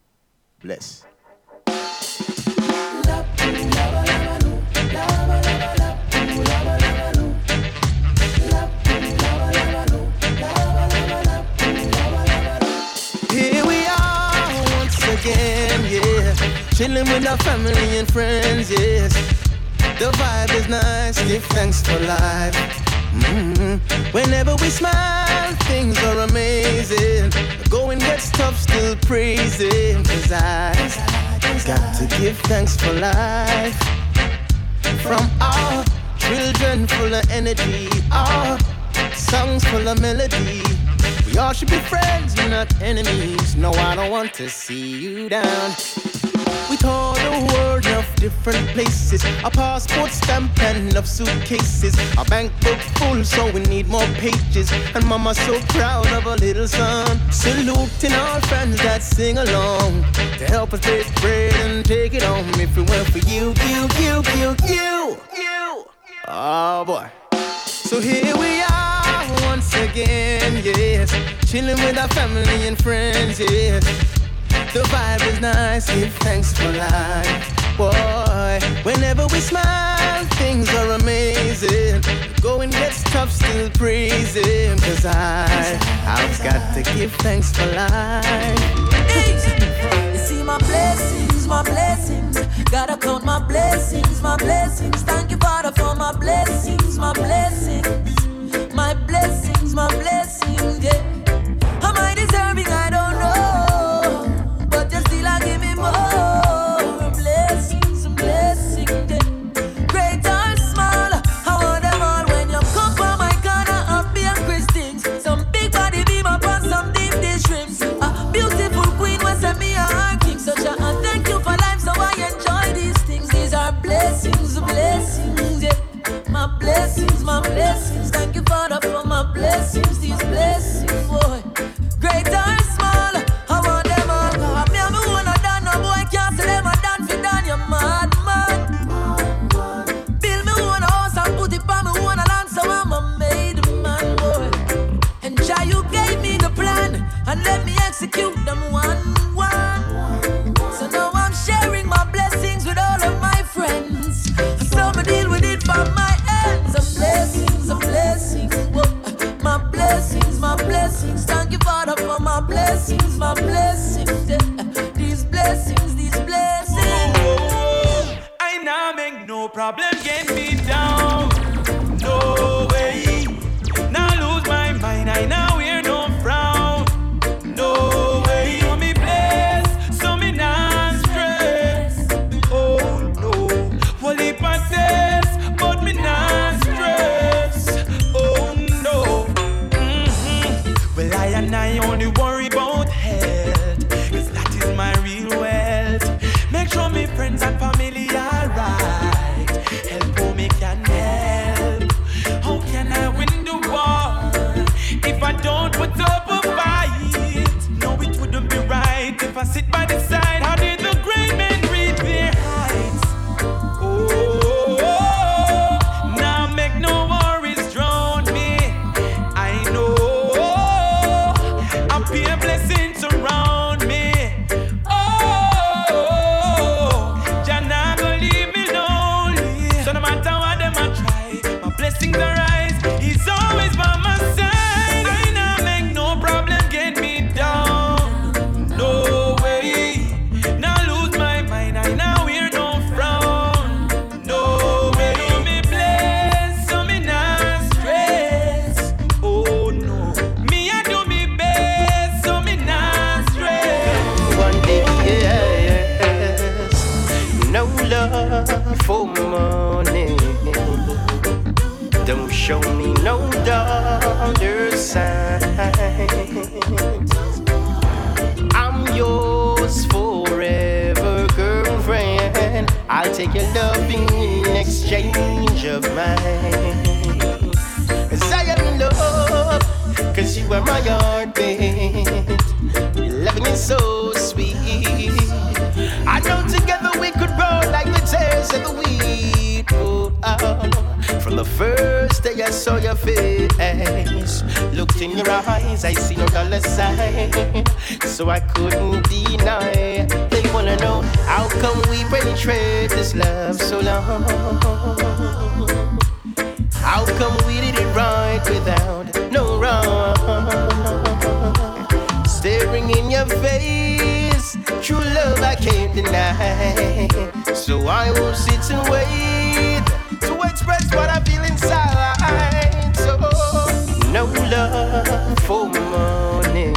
Speaker 26: Bless. Chilling with our family and friends, yes. The vibe is nice, give thanks for life. Mhm. Whenever we smile, things are amazing. Going gets tough, still praising. Cause I got to give thanks for life. From our children full of energy, our songs full of melody. We all should be friends, not enemies. No, I don't want to see you down. We tour the world of different places. A passport stamp and enough suitcases. Our bank book full, so we need more pages. And mama's so proud of her little son. Saluting our friends that sing along to help us break bread and take it home. If it weren't for you, you, you, you, you, you. Oh boy. So here we are once again, yes. Chilling with our family and friends, yes. The vibe is nice, give thanks for life. Boy, whenever we smile, things are amazing. Going gets tough, still praising. Cause I, I've got to give thanks for life.
Speaker 21: You see my blessings, my blessings. Gotta count my blessings, my blessings. Thank you, Father, for my blessings, my blessings. My blessings, my blessings, yeah. Don't show me no dollar signs. I'm
Speaker 27: yours forever, girlfriend. I'll
Speaker 26: take your love in exchange of mine. Cause I am in love, cause you are my heartbeat. Your loving is so sweet. I know together we could roll like the tears of the wheat. Oh, oh. From the first day I saw your face, looked in your eyes, I see no dollar sign. So I couldn't deny. They wanna know how come we penetrate this love so long. How come we did it right without no wrong? Staring in your face, true love I can't deny. So I won't sit and wait express what I feel inside. So no love for money.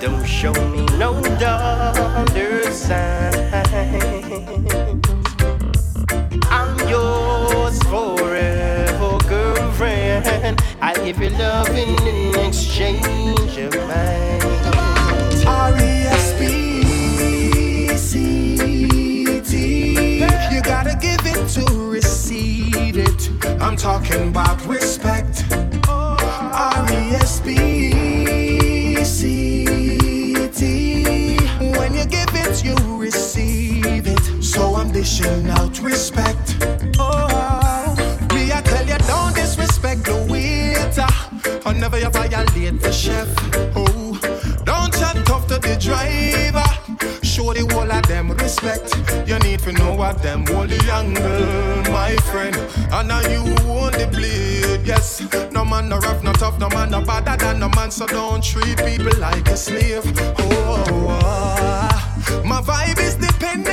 Speaker 26: Don't show me no dollar sign. I'm yours forever, girlfriend. I'll give you love in exchange of mine.
Speaker 5: I'm talking about respect. R-E-S-P-C-T When you give it, you receive it. So I'm dishing out respect. Oh, me I tell you don't disrespect the waiter. Or never you violate the chef. Oh, don't chat tough to the driver. Show the whole of them respect. You to know what them the angle, my friend. And now you the blade, yes. No man no rough, no tough, no man no better than no man. So don't treat people like a slave. Oh, oh, oh. my vibe is dependent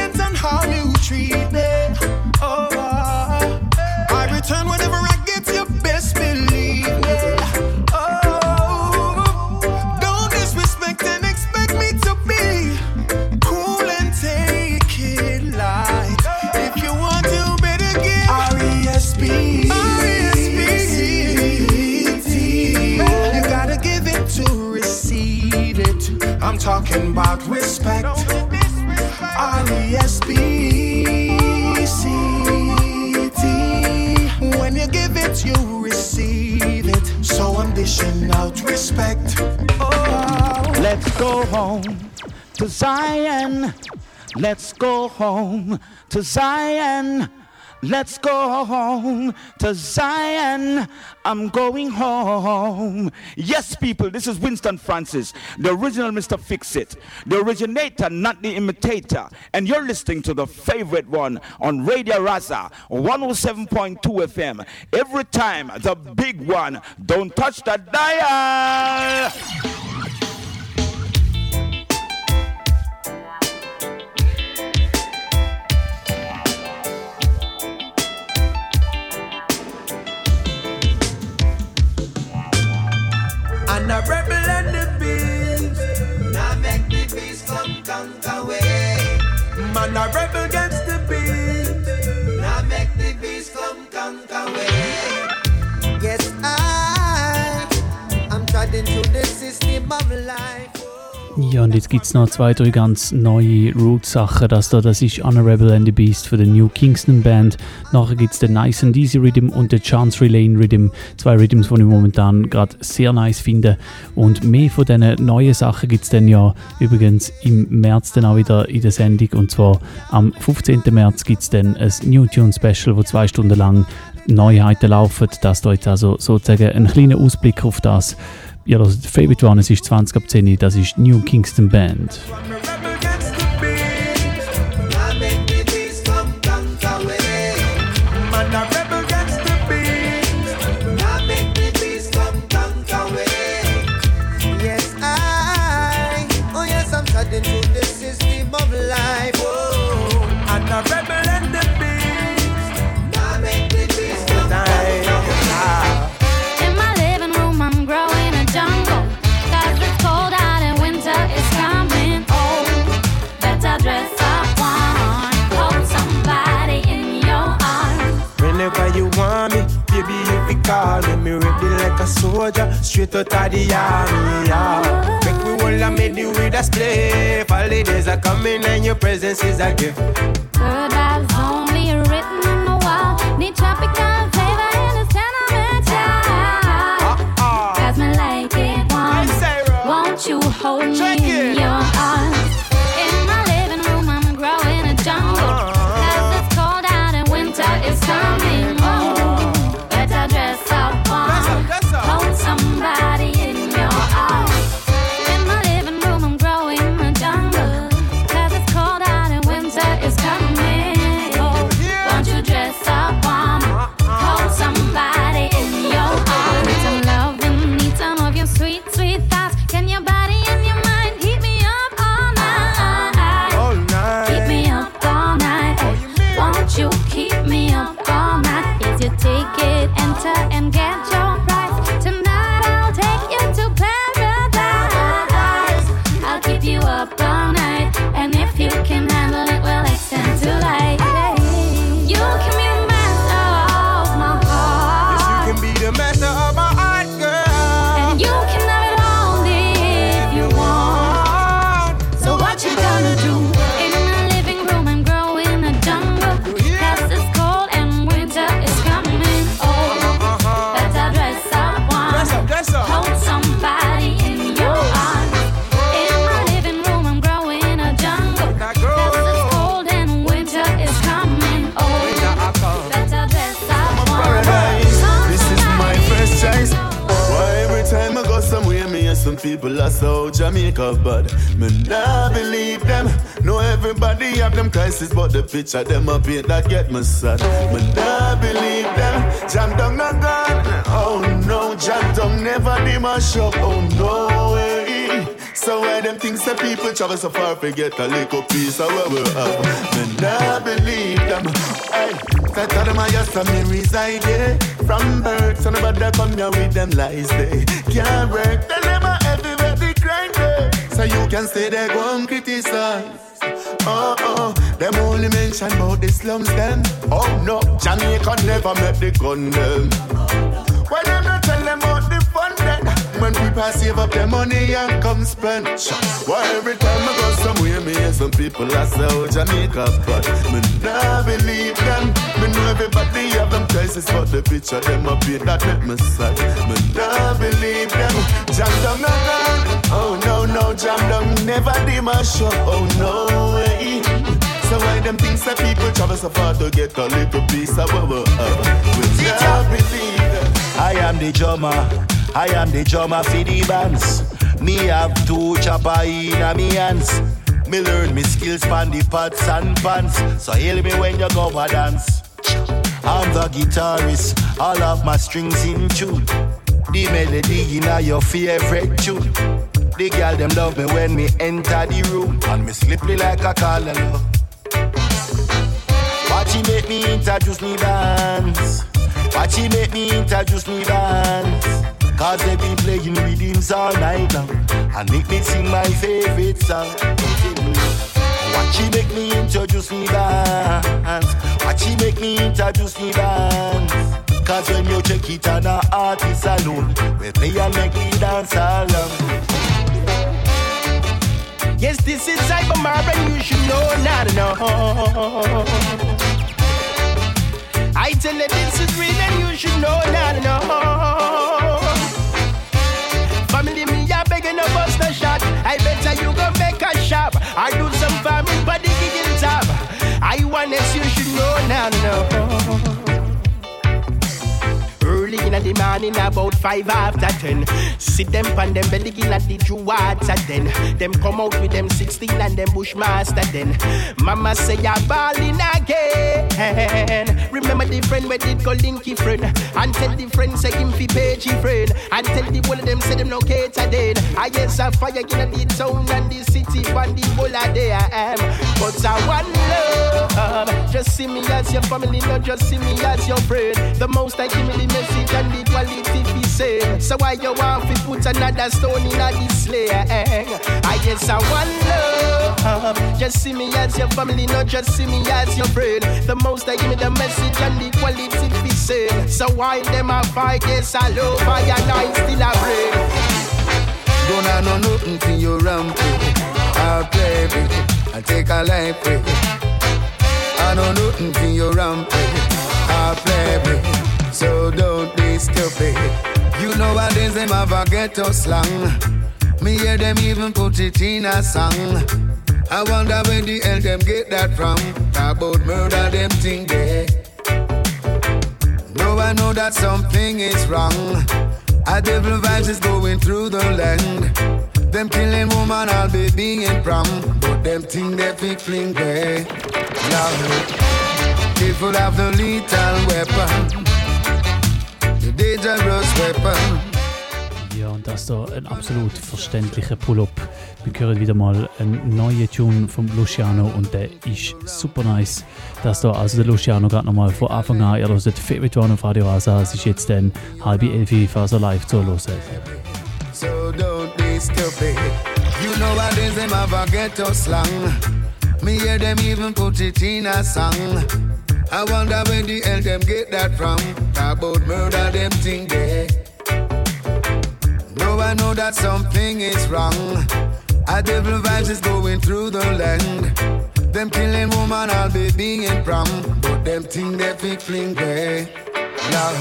Speaker 28: Let's go home to Zion. Let's go home to Zion. I'm going home. Yes, people, this is Winston Francis, the original Mr. Fix It, the originator, not the imitator. And you're listening to the favorite one on Radio Rasa 107.2 FM. Every time, the big one. Don't touch that dial.
Speaker 5: And a rebel and the beast.
Speaker 3: Now make the beast come conquer way.
Speaker 5: Man, a rebel against the beast.
Speaker 3: Now make the beast come conquer way. Yes, I am treading through the system of life.
Speaker 4: Ja, und jetzt gibt es noch zwei, drei ganz neue Roots-Sachen. Das da, das ist Honorable and the Beast für die New Kingston Band. Nachher gibt es den Nice and Easy Rhythm und den Chancery Lane Rhythm. Zwei Rhythms, die ich momentan gerade sehr nice finde. Und mehr von diesen neuen Sachen gibt es dann ja übrigens im März dann auch wieder in der Sendung. Und zwar am 15. März gibt es dann ein New Tune Special, wo zwei Stunden lang Neuheiten laufen. Das da jetzt also sozusagen ein kleiner Ausblick auf das. Ja, das Favorite One, es ist 20 ab 10, das ist New Kingston Band.
Speaker 5: soldier, straight out of the army.
Speaker 3: Yeah. Make we
Speaker 5: all a
Speaker 3: made you with play. Holidays
Speaker 29: are coming and your presence is a gift. Good eyes only written in the wall. Need tropical flavor in a
Speaker 5: sentiment. Uh-uh. Cause me like it once. Won't you hold me? Are
Speaker 30: so Jamaica, but me nah believe them. Know everybody have them crisis, but the picture them up here that get me sad. Me nah believe them. Jam down not gone. Oh no, jam down never be my shop. Oh no way. So why them things that people travel so far forget a little piece of where we have? Me nah believe them. Hey, that tell them I just me reside yeah. From birth, so nobody come here with them lies they can't work. So you can stay there go and criticize. Oh oh, them only mention about the slums them. Oh no, Jamaica never met the gun them. Why them When people save up their money and come spend. Why every time I go somewhere, me hear some people I say, oh, Jamaica, but me nah believe them. Me know everybody have them choices, but the picture them up here that make me sad. Me nah believe them. Jam down, no. Oh, no, no, jam down, never did my show. Oh, no way. So why them things that people travel so far to get a little piece of we have? We nah believe them.
Speaker 8: I am the drummer. I am the drummer for the bands. Me have two chopper in me hands. Me learn me skills pan the pots and pans. So hail me when you go a dance. I'm the guitarist, all of my strings in tune. The melody in your favorite tune. The girl them love me when me enter the room, and me slippery like a collar. Watch he make me introduce me dance. Watch he make me introduce me dance. Cause they be playing rhythms all night long. And make me sing my favorite song. Watch he make me introduce me dance Watch he make me introduce me dance Cause when you check it on a artist alone We play and make me dance along.
Speaker 26: Yes, this is Cyber Marvin, you should know, not know. I tell you this is real and you should know, not know. No a shot. I better you go make a shop. I do some farming, but the gigging top. I want this, you should know, now know. Early in the morning, about five after ten. Sit them pan them belly in at the true water then. Them come out with them 16 and them bushmaster then. Mama say you're balling again. Remember the friend where did go linky friend. And tell the friend say him fi pagey friend. And tell the one of them say them no cater then. I guess a fire in the town and the city and the whole of there I am. But I want love. Just see me as your family, not just see me as your friend. The most I give me the message and the be same. So why you want to put another stone in a display? Ah, I guess I want love. Just see me as your family, not just see me as your friend. The most I give me the message and the quality be same. So why them a fight? Yes, I love I and I still a break.
Speaker 11: Don't have no nothing for your rampage. I'll play it. I take a life break. I know nothing for your rampage. I'll play it. So don't be stupid. You know what is them have a ghetto slang. Me hear them even put it in a song. I wonder where the hell them get that from. Talk about murder, them thing there. No, I know that something is wrong. A devil vibes is going through the land. Them killing woman, I'll be being prom. But them thing they fit fling way. Now, people have the lethal weapon. The dangerous weapon.
Speaker 4: Ja, und das ist da ein absolut verständlicher Pull-up. Wir hören wieder mal einen neuen Tune von Luciano und der ist super nice. Das da, also der Luciano gerade nochmal von Anfang an, ihr hört Favorite One auf Radio Rasa. Es ist jetzt dann halb elf, falls ihr live zuhören.
Speaker 11: So don't be stupid. You know what is have a ghetto slang. Me hear them even put it in a song. I wonder where the hell them get that from. About murder, them thing there. No, I know that something is wrong. A devil vibes is going through the land. Them killing woman, I'll be being prom. But them thing they fit fling way. Now,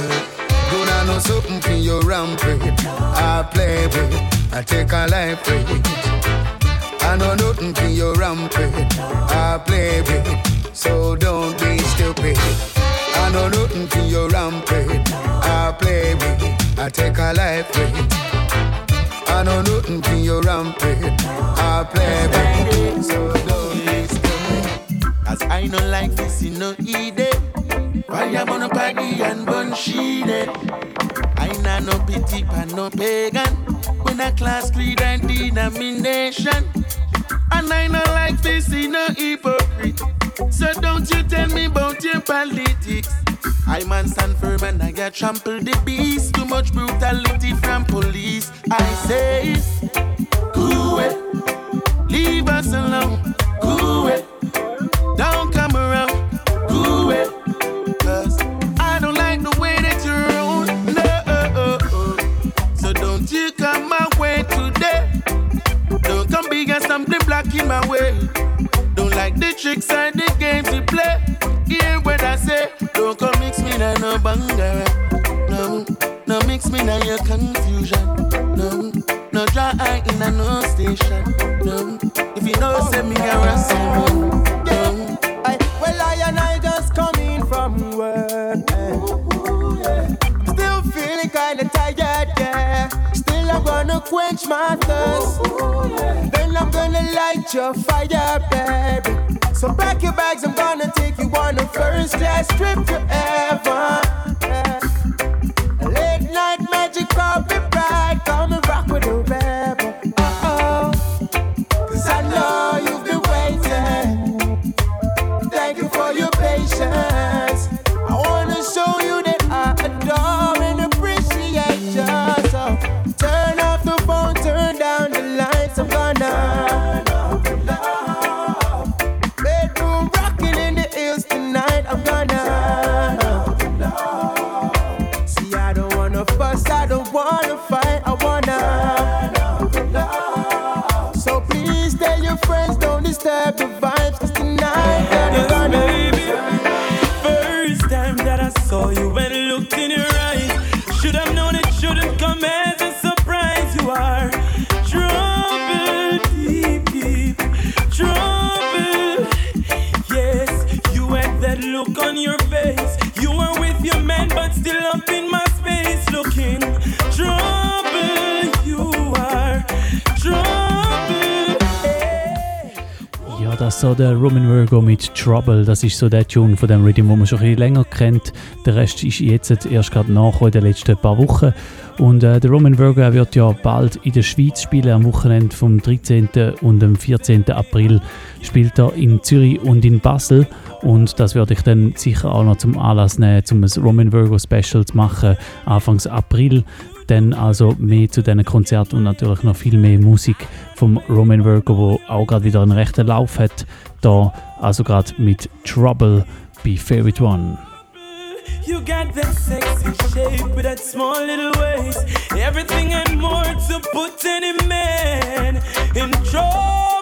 Speaker 11: gonna know something for your rampage. I play with, I take a life with. I know nothing for your rampage. I play with, so don't be stupid. I know nothing for your rampage. I play with, I take a life with. I I know nothing for your rampage. I play with so don't listen.
Speaker 31: As I no like this, you know, eat it. I'm on a party and bun sheet I know no pity for no pagan. When a class creed and denomination. And I no like this, you know, hypocrite. So don't you tell me about your politics. I man stand firm and I get trampled the beast. Too much brutality from police. I say, cool. Leave us alone. Cool. Don't come around. Cool. And black in my way. Don't like the tricks and the games you play. Hear what I say. Don't come mix me na no banger. No, no mix me na your confusion. No, no dry eye in a no station. No, if you know send me a rascal.
Speaker 26: Then I'm gonna light your fire, baby. So pack your bags, I'm gonna take you on a first class trip to yeah. Late night magic, call me bright, come and rock with the
Speaker 4: das so der Roman Virgo mit Trouble. Das ist so der Tune von dem Rhythm, den man schon ein bisschen länger kennt. Der Rest ist jetzt erst gerade nach in den letzten paar Wochen. Und äh, der Roman Virgo wird ja bald in der Schweiz spielen. Am Wochenende vom 13. und dem 14. April spielt er in Zürich und in Basel. Und das werde ich dann sicher auch noch zum Anlass nehmen, um ein Roman Virgo Special zu machen, Anfangs April. Dann also mehr zu diesen Konzerten und natürlich noch viel mehr Musik vom Roman Virgo, wo auch gerade wieder einen rechten Lauf hat. Da also gerade mit Trouble bei Favorite One.
Speaker 23: You got that sexy shape with that small little waist. Everything and more to put any man in trouble.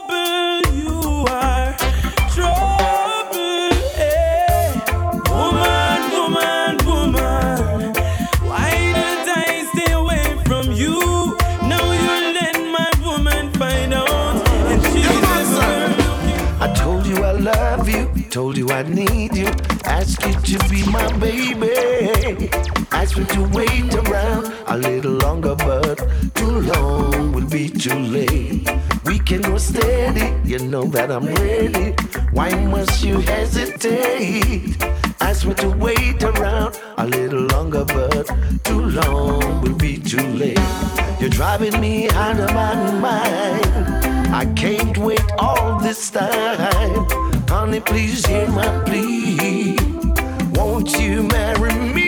Speaker 32: Told you I need you, ask you to be my baby. Ask me to wait around a little longer, but too long will be too late. We can go steady, you know that I'm ready. Why must you hesitate? Ask me to wait around a little longer, but too long will be too late. You're driving me out of my mind. I can't wait all this time. Honey, please hear my plea. Won't you marry me?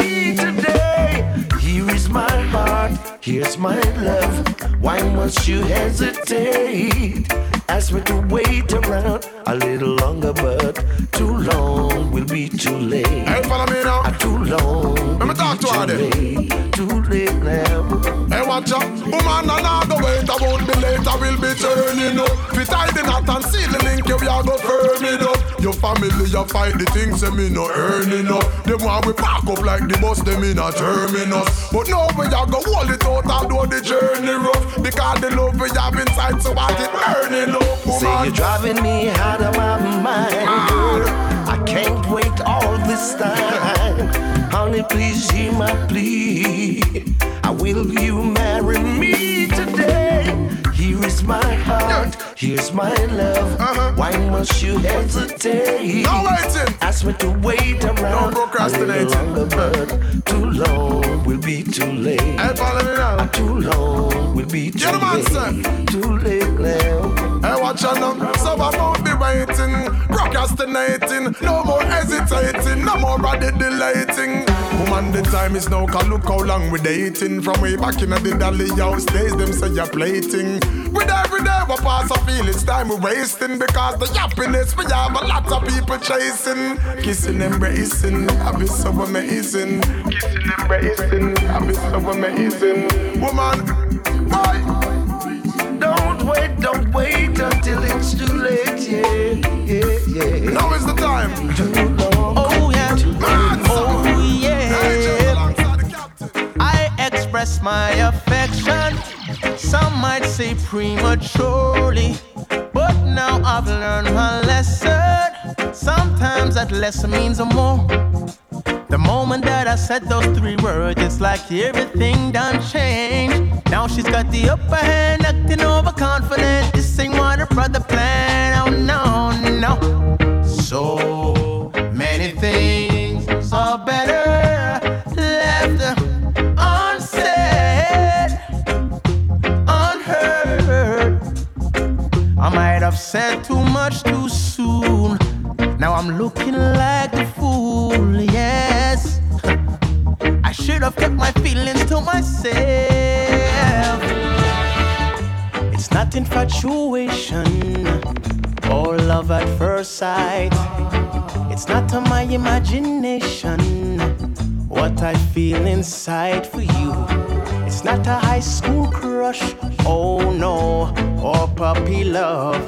Speaker 32: Here is my heart, here's my love. Why must you hesitate? Ask me to wait around a little longer, but too long will be too late.
Speaker 33: Hey, follow me now.
Speaker 32: Ah, too long.
Speaker 33: Let me talk to her then.
Speaker 32: too late now.
Speaker 33: Hey, watch out. Woman, and I go wait be late. I Will be turning up. Fit tie the knot and seal the link. You are go firm it up. Your family, you fight the things that me no earning up. Them want we pack up like the bus, them in a terminus. But now we are go hold it out although the journey rough. Because the love we have inside, so I get burning up.
Speaker 32: Say
Speaker 33: Woman.
Speaker 32: you're driving me out of my mind, girl. I can't wait all this time. Honey, please hear my plea. I will you marry me today?
Speaker 34: Please, my heart, here's my love, uh-huh. why must you hesitate?
Speaker 35: No waiting.
Speaker 34: Ask me to wait around.
Speaker 35: No procrastinating.
Speaker 34: Longer, but too long will be too late.
Speaker 35: Hey, follow me now.
Speaker 34: Too long will be too late.
Speaker 35: son.
Speaker 34: Too late now.
Speaker 35: Hey, watch out. So I won't be waiting, procrastinating. No more hesitating, no more body delating. Woman, the time is now, cause look how long we dating. From way back in the dolly house days, them say you're plating. With every day we pass, I feel it's time we're wasting. Because the happiness we have a lot of people chasing. Kissing, embracing, I be so amazing. Kissing, embracing, I be so amazing. Woman.
Speaker 34: Don't wait, don't wait until it's too late. Yeah, yeah, yeah.
Speaker 35: Now is the time.
Speaker 34: Too long.
Speaker 26: Oh yeah. Ah, oh yeah. I express my affection. Some might say prematurely, but now I've learned my lesson. Sometimes that lesson means more. The moment that I said those three words, it's like everything done changed. Now she's got the upper hand, acting overconfident. This ain't what her brother planned. Oh no, no. So many things are better left unsaid, unheard. I might have said too much too soon. Now I'm looking like I should have kept my feelings to myself. It's not infatuation or love at first sight. It's not to my imagination what I feel inside for you. It's not a high school crush, oh no, or puppy love.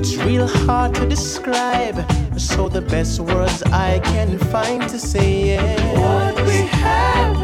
Speaker 26: It's real hard to describe, so the best words I can find to say it. What we have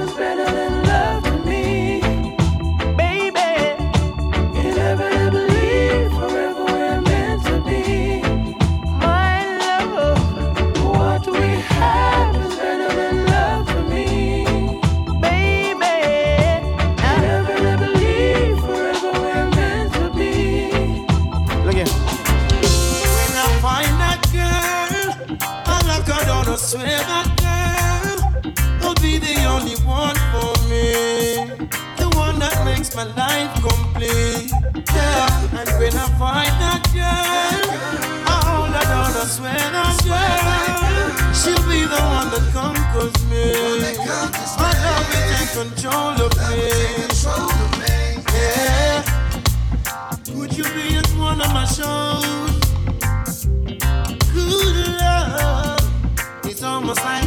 Speaker 26: my
Speaker 32: life complete. Yeah, and when I find that girl, I hold her down, I swear she'll be the one that conquers me. My love will take control of me. Yeah. Would you be at one of my shows? Good love. It's almost like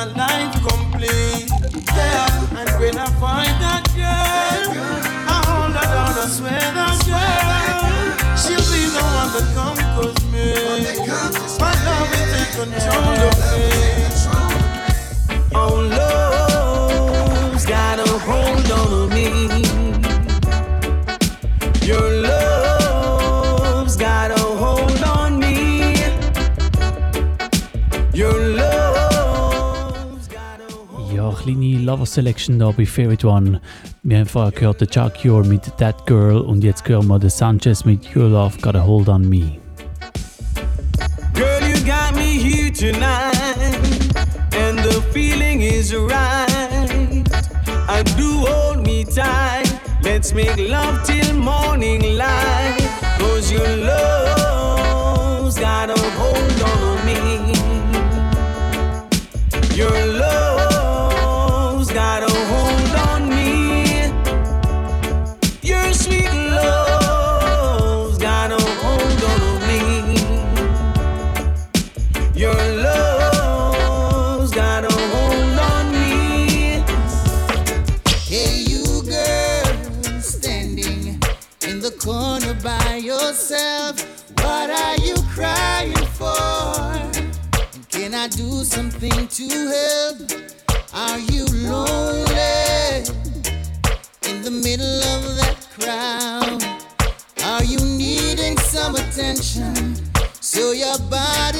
Speaker 32: my life complete. Yeah, and when I find that girl, I hold her down, I swear that girl, she'll be the one that conquers me. My love will take control of me.
Speaker 4: Lover Selection da bei Favorite One. Wir haben vorher gehört, der Chuck Cure mit That Girl und jetzt hören wir den Sanchez mit Your Love Got a Hold on Me.
Speaker 36: Girl, you got me here tonight, and the feeling is right. I do hold me tight. Let's make love till morning light. Cause your love's got a hold on me. Your love's
Speaker 28: Can I do something to help? Are you lonely in the middle of that crowd? Are you needing some attention? So your body's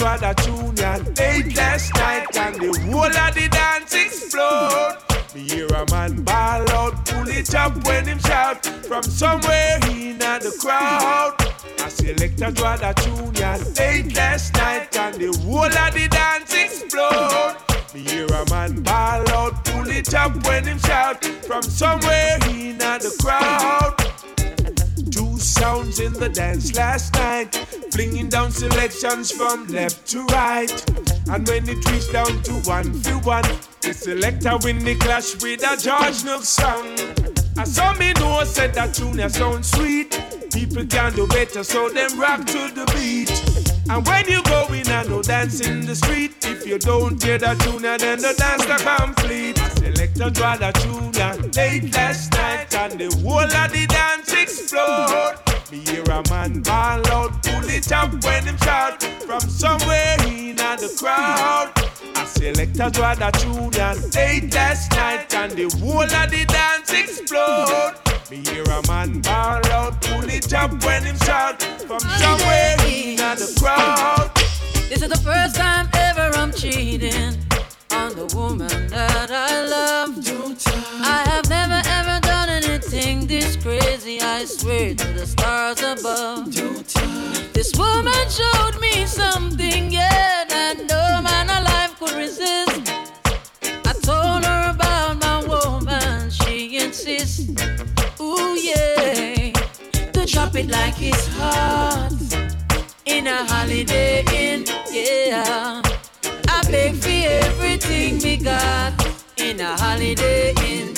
Speaker 37: tune ya late last night and the whole of the dance explode. Me hear a man ball out, pull it up when him shout from somewhere in the crowd. I select a tune ya late last night and the whole of the dance explode. Me hear a man ball out, pull it up when him shout from somewhere in the crowd. Sounds in the dance last night, flinging down selections from left to right. And when it reached down to one for one, the selector win the clash with a George Nooks song. I saw me know said that tune sound sweet. People can do better, so them rock to the beat. And when you go in and no dance in the street, if you don't hear that tune, then the dance not complete. Selector draw that tune late last night, and the whole of the dance explode. Me hear a man ball out, pull it up when him shout from somewhere in the crowd. I selector draw the tune ya late last night, and the whole of the dance explode. Me hear a man ball out, pull it up when him shout from somewhere in the crowd.
Speaker 21: This is the first time ever I'm cheating on the woman that I love. I have never ever done anything this crazy. I swear to the stars above. This woman showed me something, yeah, that no man alive could resist. I told her about my woman, she insists. Ooh yeah, to drop it like it's hot in a holiday inn, yeah. I beg for everything we got in a holiday inn.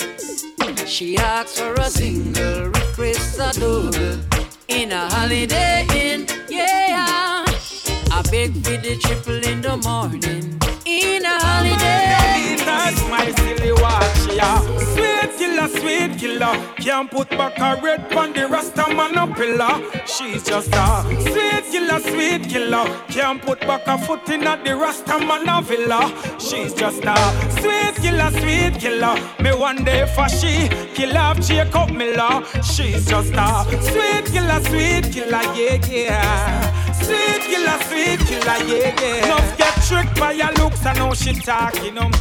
Speaker 21: She asks for a single, request a double in a holiday inn. Beg for the triple in the morning in a holiday.
Speaker 23: That's my silly watch, yeah. Sweet killer, sweet killer. Can't put back a red on the Rasta man a pillar. She's just a sweet killer, sweet killer. Can't put back a foot in at the Rasta man a villa. She's just a sweet killer, sweet killer. Me one day for she kill off Jacob Miller. She's just a sweet killer, sweet killer, yeah, yeah. Sweet killer, sweet killer, yeah, yeah. Enough get tricked by your looks, I know she talking um.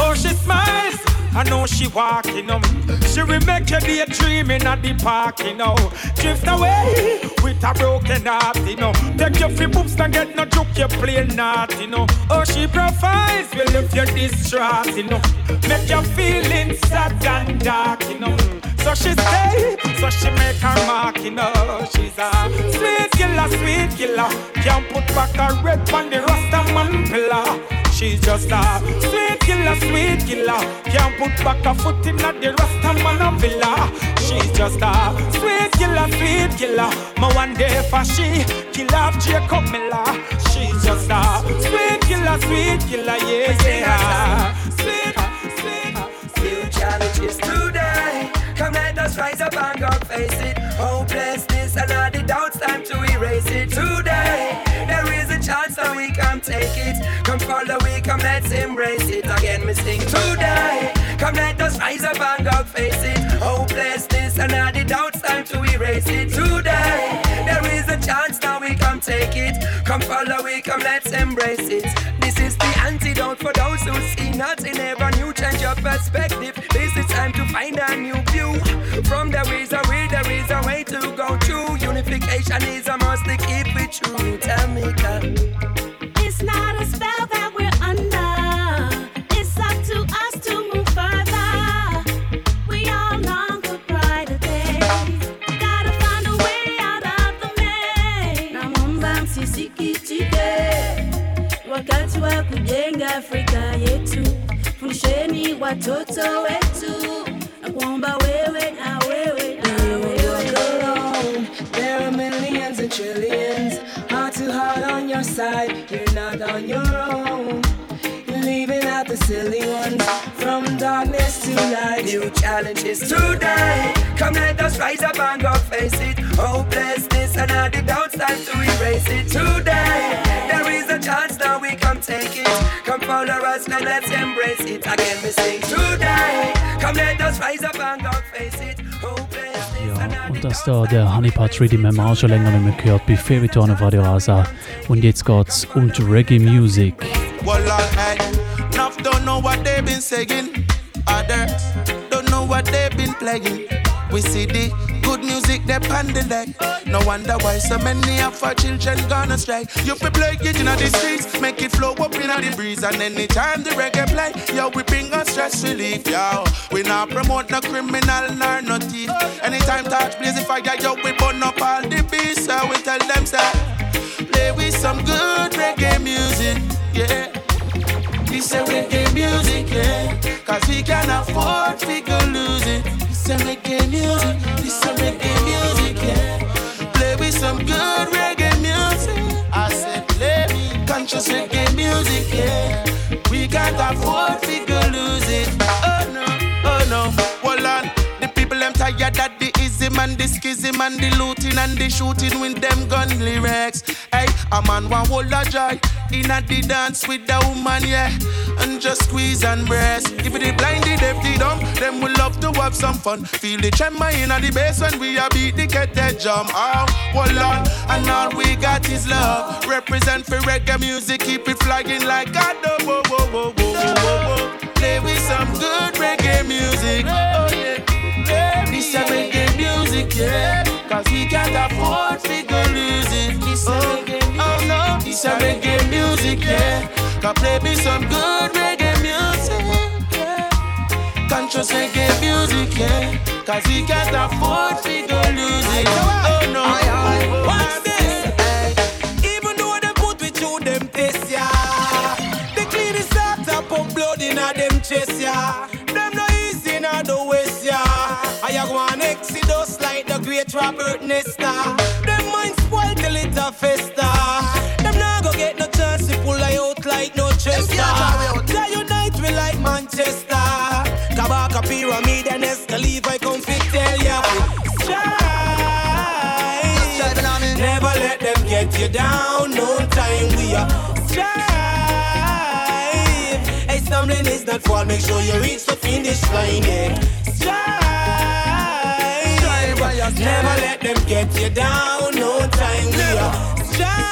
Speaker 23: Oh, she smiles, I know she walking um. She will make you daydreaming at the park, you know. Drift away with a broken heart, you know. Take your free books and get no joke, you play not, you know. Oh, she provides, will if you're distraught, you know. Make you feeling sad and dark, you know. So she stay, so she make her mark, you know. She's a sweet killer, sweet killer. Can't put back a red on the Rasta man pillar. She's just a sweet killer, sweet killer. Can't put back a foot in at the Rasta man villa. She's just a sweet killer, sweet killer. My one day for she kill off Jacob Miller. She's just a sweet killer, sweet killer, yeah, yeah. Sweet, sweet,
Speaker 29: Few challenges today. Come let us rise up and go face it. Hopelessness and all the doubts, Come follow we, come let's embrace it. Again, we sing today. Come let us rise up and go face it. Hopelessness and all the doubts, time to erase it today. There is a chance now we can take it. Come follow we, come let's embrace it. This is the antidote for those who see nothing ever new. Change your perspective. This is time to find a new view. From there is a way, there is a way to go through. Unification is a must to keep it true. Tell me, girl.
Speaker 38: Afrika yetu.
Speaker 39: fundishe ni watoto wetu. Na wewe na wewe. Na wewe
Speaker 40: leaving out the silly ones. From darkness to light.
Speaker 41: New challenges today. Come let us rise up and go face it. Hopelessness and all the doubts time to erase it today. There is a chance now we can take it. Come follow us now let's embrace it. Again we sing today. Come let us rise up and go face it.
Speaker 4: Und das da der Honeypot Rhythm haben wir auch schon länger nicht mehr gehört bei Feriton auf Radio Rasa. Und jetzt geht's um Reggae Music.
Speaker 32: Well, don't know what they've been saying. Others don't know what they've been playing. We see the good music they on the leg. No wonder why so many of our children gonna astray. You fi play it in the streets, make it flow up in the breeze, and anytime the reggae play, yo we bring us stress relief, yo. We not promote no criminal nor no thief. Anytime touch blaze fire, yo we burn up all the beasts. So we tell them say, play with some good reggae music, yeah. This a reggae music, yeah. Cause we can afford we go lose it. This a reggae music, this a reggae music, yeah. Play with some good reggae music. I said, play conscious reggae music, yeah. We can't afford and the schism and the looting and the shooting with them gun lyrics. Hey, a man want hold a joy in a the dance with the woman, yeah. And just squeeze and breast. If the blind, the deaf, the dumb, them will love to have some fun. Feel the tremor in the bass when we a beat the kettle drum. Oh, hold on, and all we got is love. Represent for reggae music, keep it flying like God. Oh, whoa, whoa, whoa, whoa, whoa, whoa. Play with some good reggae music. Oh, yeah. Reggae music, yeah. Cause we can't afford to go lose it. Oh, oh no, this a reggae music, yeah. Can play me some good reggae music, yeah. Conscious reggae music, yeah. Cause we can't afford to go lose it. Oh no.
Speaker 23: Robert Nesta. Them mind spoiled till it a festa. Them not go get no chance to pull I out like no chester. They unite we like Manchester. Kabaka pyramid and Esco Levi, come fit tell ya. Strive. Never let them get you down. No time we are strive. Hey, stumbling is not fall. Make sure you reach the finish line. Yeah. Never let them get you down. No time we are strive.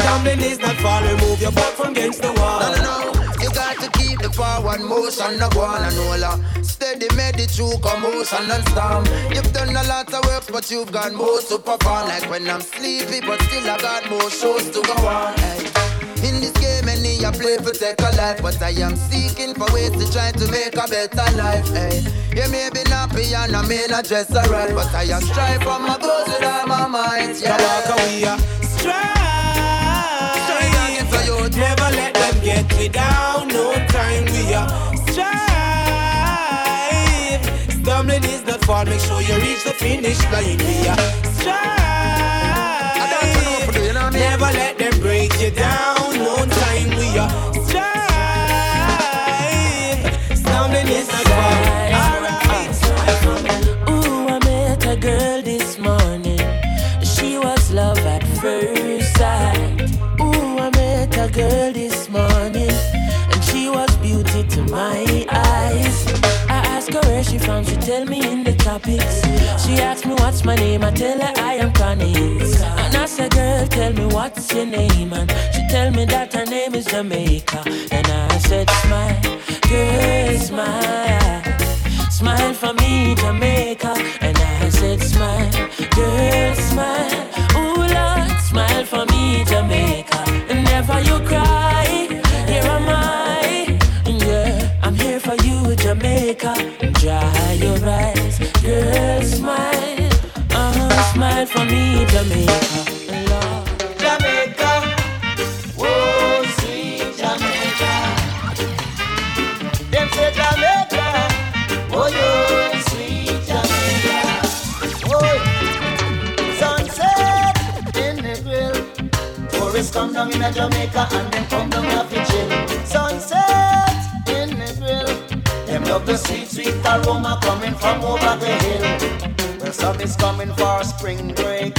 Speaker 23: Stumbling is not fall. Remove your back from against the wall.
Speaker 3: No, no, no. You got to keep the forward motion, no go on and roll. Steady, made it through commotion and storm. You've done a lot of work, but you've got more to perform. Like when I'm sleepy, but still I got more shows to go on. Hey. In this game, many I play for take a life, but I am seeking for ways to try to make a better life. Hey. You may be nappy and I may not dress alright, but I am strive for my goals with all my might. Yeah.
Speaker 23: Kabaka we are strive. Never let them get you down. No time we are strive. Stumbling is not fall. Make sure you reach the finish line. We are strive. Never let them break you down. No time we are strive. Stumbling is
Speaker 21: where she from, she tell me in the topics. She asked me what's my name, I tell her I am Chronixx. And I said, girl, tell me what's your name, and she tell me that her name is Jamaica. And I said, smile, girl, smile. Smile for me, Jamaica. And I said, smile, girl, smile. Ooh, Lord, smile for me, Jamaica. And never you cry, Girl, smile, oh, smile for me, Jamaica. Love. Jamaica, oh, sweet Jamaica. Them say Jamaica, oh, yo, sweet
Speaker 41: Jamaica. Oh, sunset in the grill.
Speaker 3: Tourists come down in a Jamaica and then come down a chill. Sunset in the grill. Them love the sweet sweet aroma coming from over the hill. Well, some is coming for a spring break.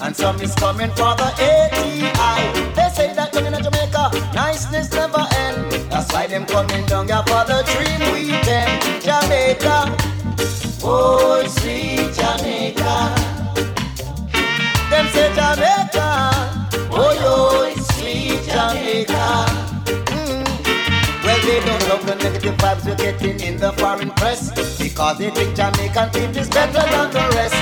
Speaker 3: And some is coming for the ATI. They say that down in Jamaica, niceness never end. That's why them coming down here for the dream weekend. Jamaica, oh sweet Jamaica. Them say Jamaica, negative vibes we're getting in the foreign press because they think Jamaican people is better than the rest.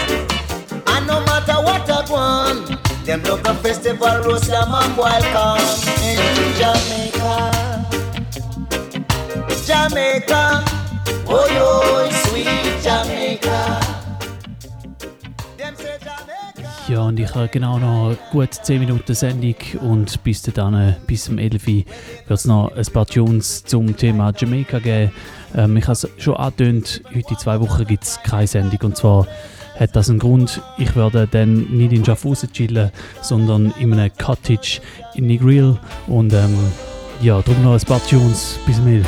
Speaker 3: And no matter what I want, them love the festival, roast lamb and boil corn in Jamaica. Jamaica, oh yo, sweet
Speaker 42: Ja, und ich habe genau noch gut 10 Minuten Sendung und bis dann, bis zum 11 wird es noch ein paar Tunes zum Thema Jamaica geben. Ähm, ich habe es schon angetönt, heute in zwei Wochen gibt es keine Sendung und zwar hat das einen Grund. Ich werde dann nicht in Schaffhausen chillen, sondern in einem Cottage in Negril und ähm, ja, darum noch ein paar Tunes bis zum 11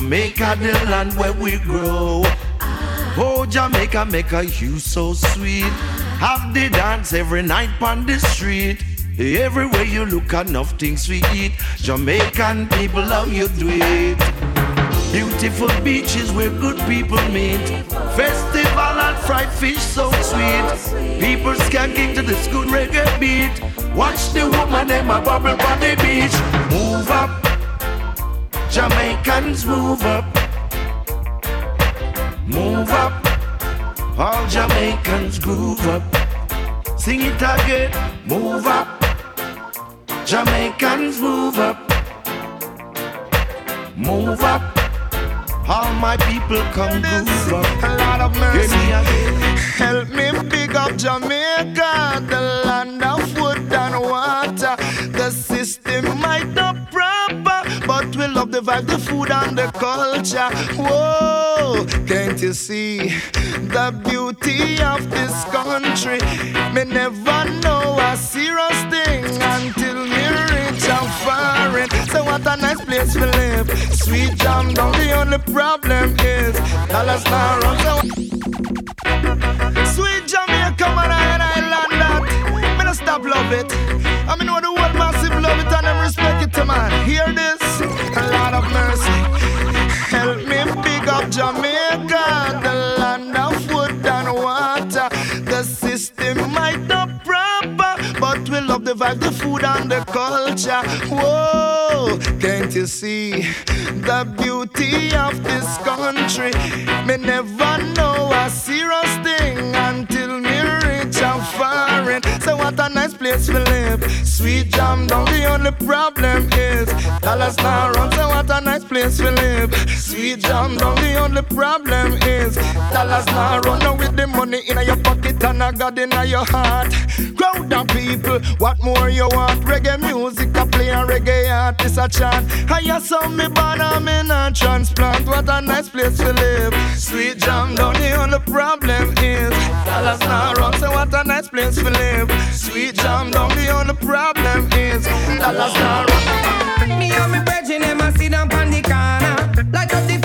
Speaker 43: Jamaica
Speaker 32: the land where we grow. Oh, Jamaica make a you so sweet. Have the dance every night on the street. Everywhere you look, enough things we eat. Jamaican people love you do it. Beautiful beaches where good people meet. Festival and fried fish so sweet. People skanking to this good reggae beat. Watch the woman them my bubble on the beach. Move up, Jamaicans move up. Move up, all Jamaicans groove up. Sing it again, move up. Jamaicans move up. Move up. All my people come groove up.
Speaker 11: A lot of mercy.
Speaker 32: Hear me again.
Speaker 11: Help me big up Jamaica, the land of wood and water. The system might not but we love the vibe, the food and the culture. Whoa, can't you see the beauty of this country? Me never know a serious thing until me reach a foreign. So what a nice place to live. Sweet jam down, the only problem is dollars now run. So Sweet Jamaica, man, I island that. Me no stop love it. I mean, know the world massive love it and them respect. Hear this? A lot of mercy. Help me pick up Jamaica, the land of food and water. The system might not proper, but we love the vibe, the food and the culture. Whoa, can't you see the beauty of this country? Me never know a serious thing until me reach foreign. So what a nice place to live. Sweet jam down, the only problem is dollars now run. So what a nice place to live. Sweet jam down, the only problem is dollars now run. Now with the money in your pocket and a God in your heart. Crowd of people, what more you want? Reggae music, I play a reggae artist a chant. I saw me born, I'm in a transplant. What a nice place to live. Sweet jam down, the only problem is dollars now run. So what a nice place to live. Sweet jam down, the only problem is dollars run.
Speaker 41: Me and me brethren, them a sit down on the corner. Light up the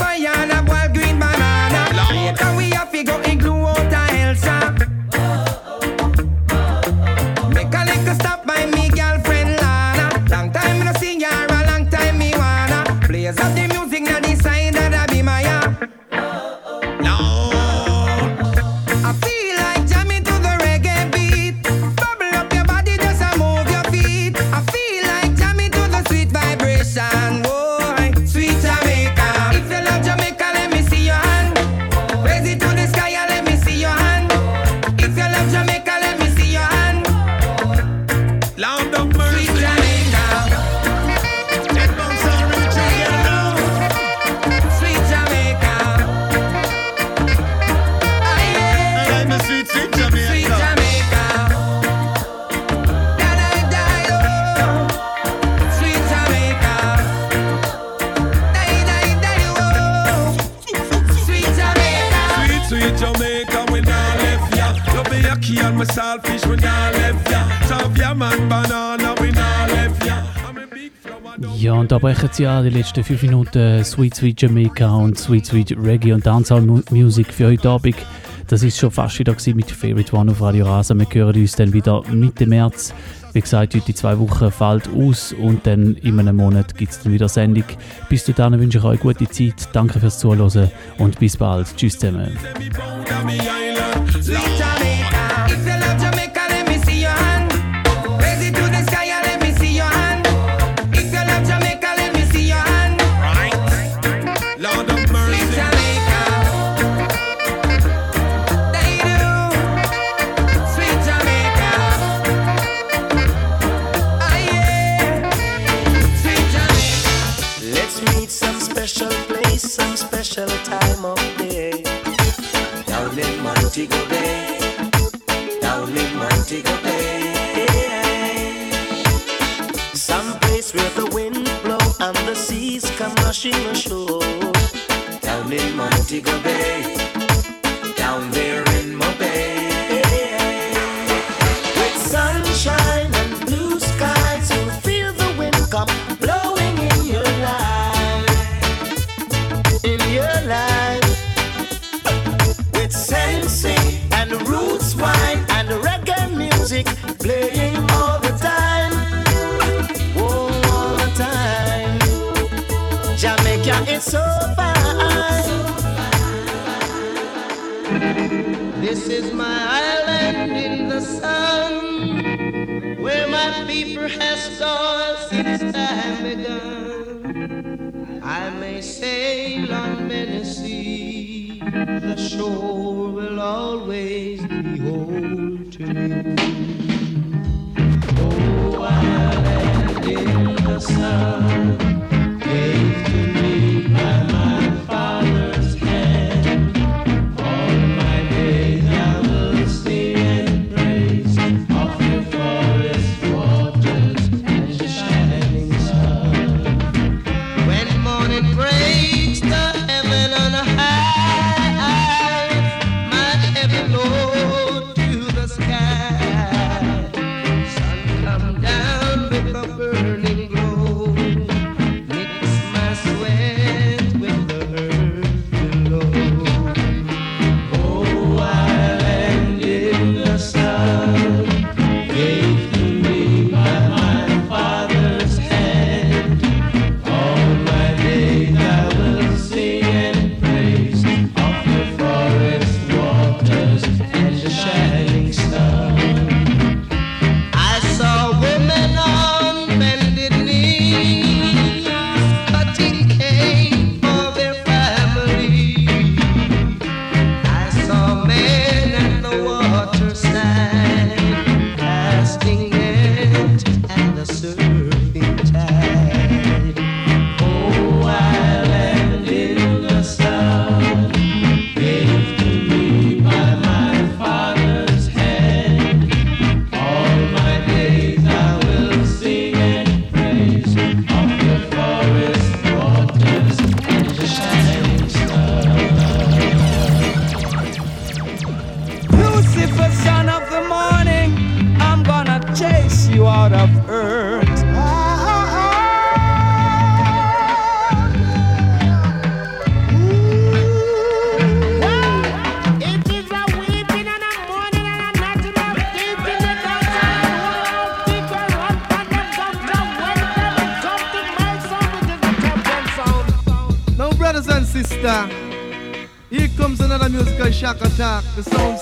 Speaker 4: Ja, und da brechen sie an die letzten 5 Minuten Sweet Sweet Jamaica und Sweet Sweet Reggae und Dancehall Mu- Music für heute Abend. Das ist schon fast wieder mit Favorite One auf Radio Rasa. Wir hören uns dann wieder Mitte März. Wie gesagt, heute zwei Wochen fällt aus und dann in einem Monat gibt es dann wieder Sendung. Bis dahin wünsche ich euch gute Zeit. Danke fürs Zuhören und bis bald. Tschüss zusammen.
Speaker 26: Montego Bay, down in Montego Bay. Some place where the wind blow and the seas come rushing ashore. Down in Montego Bay, The
Speaker 3: two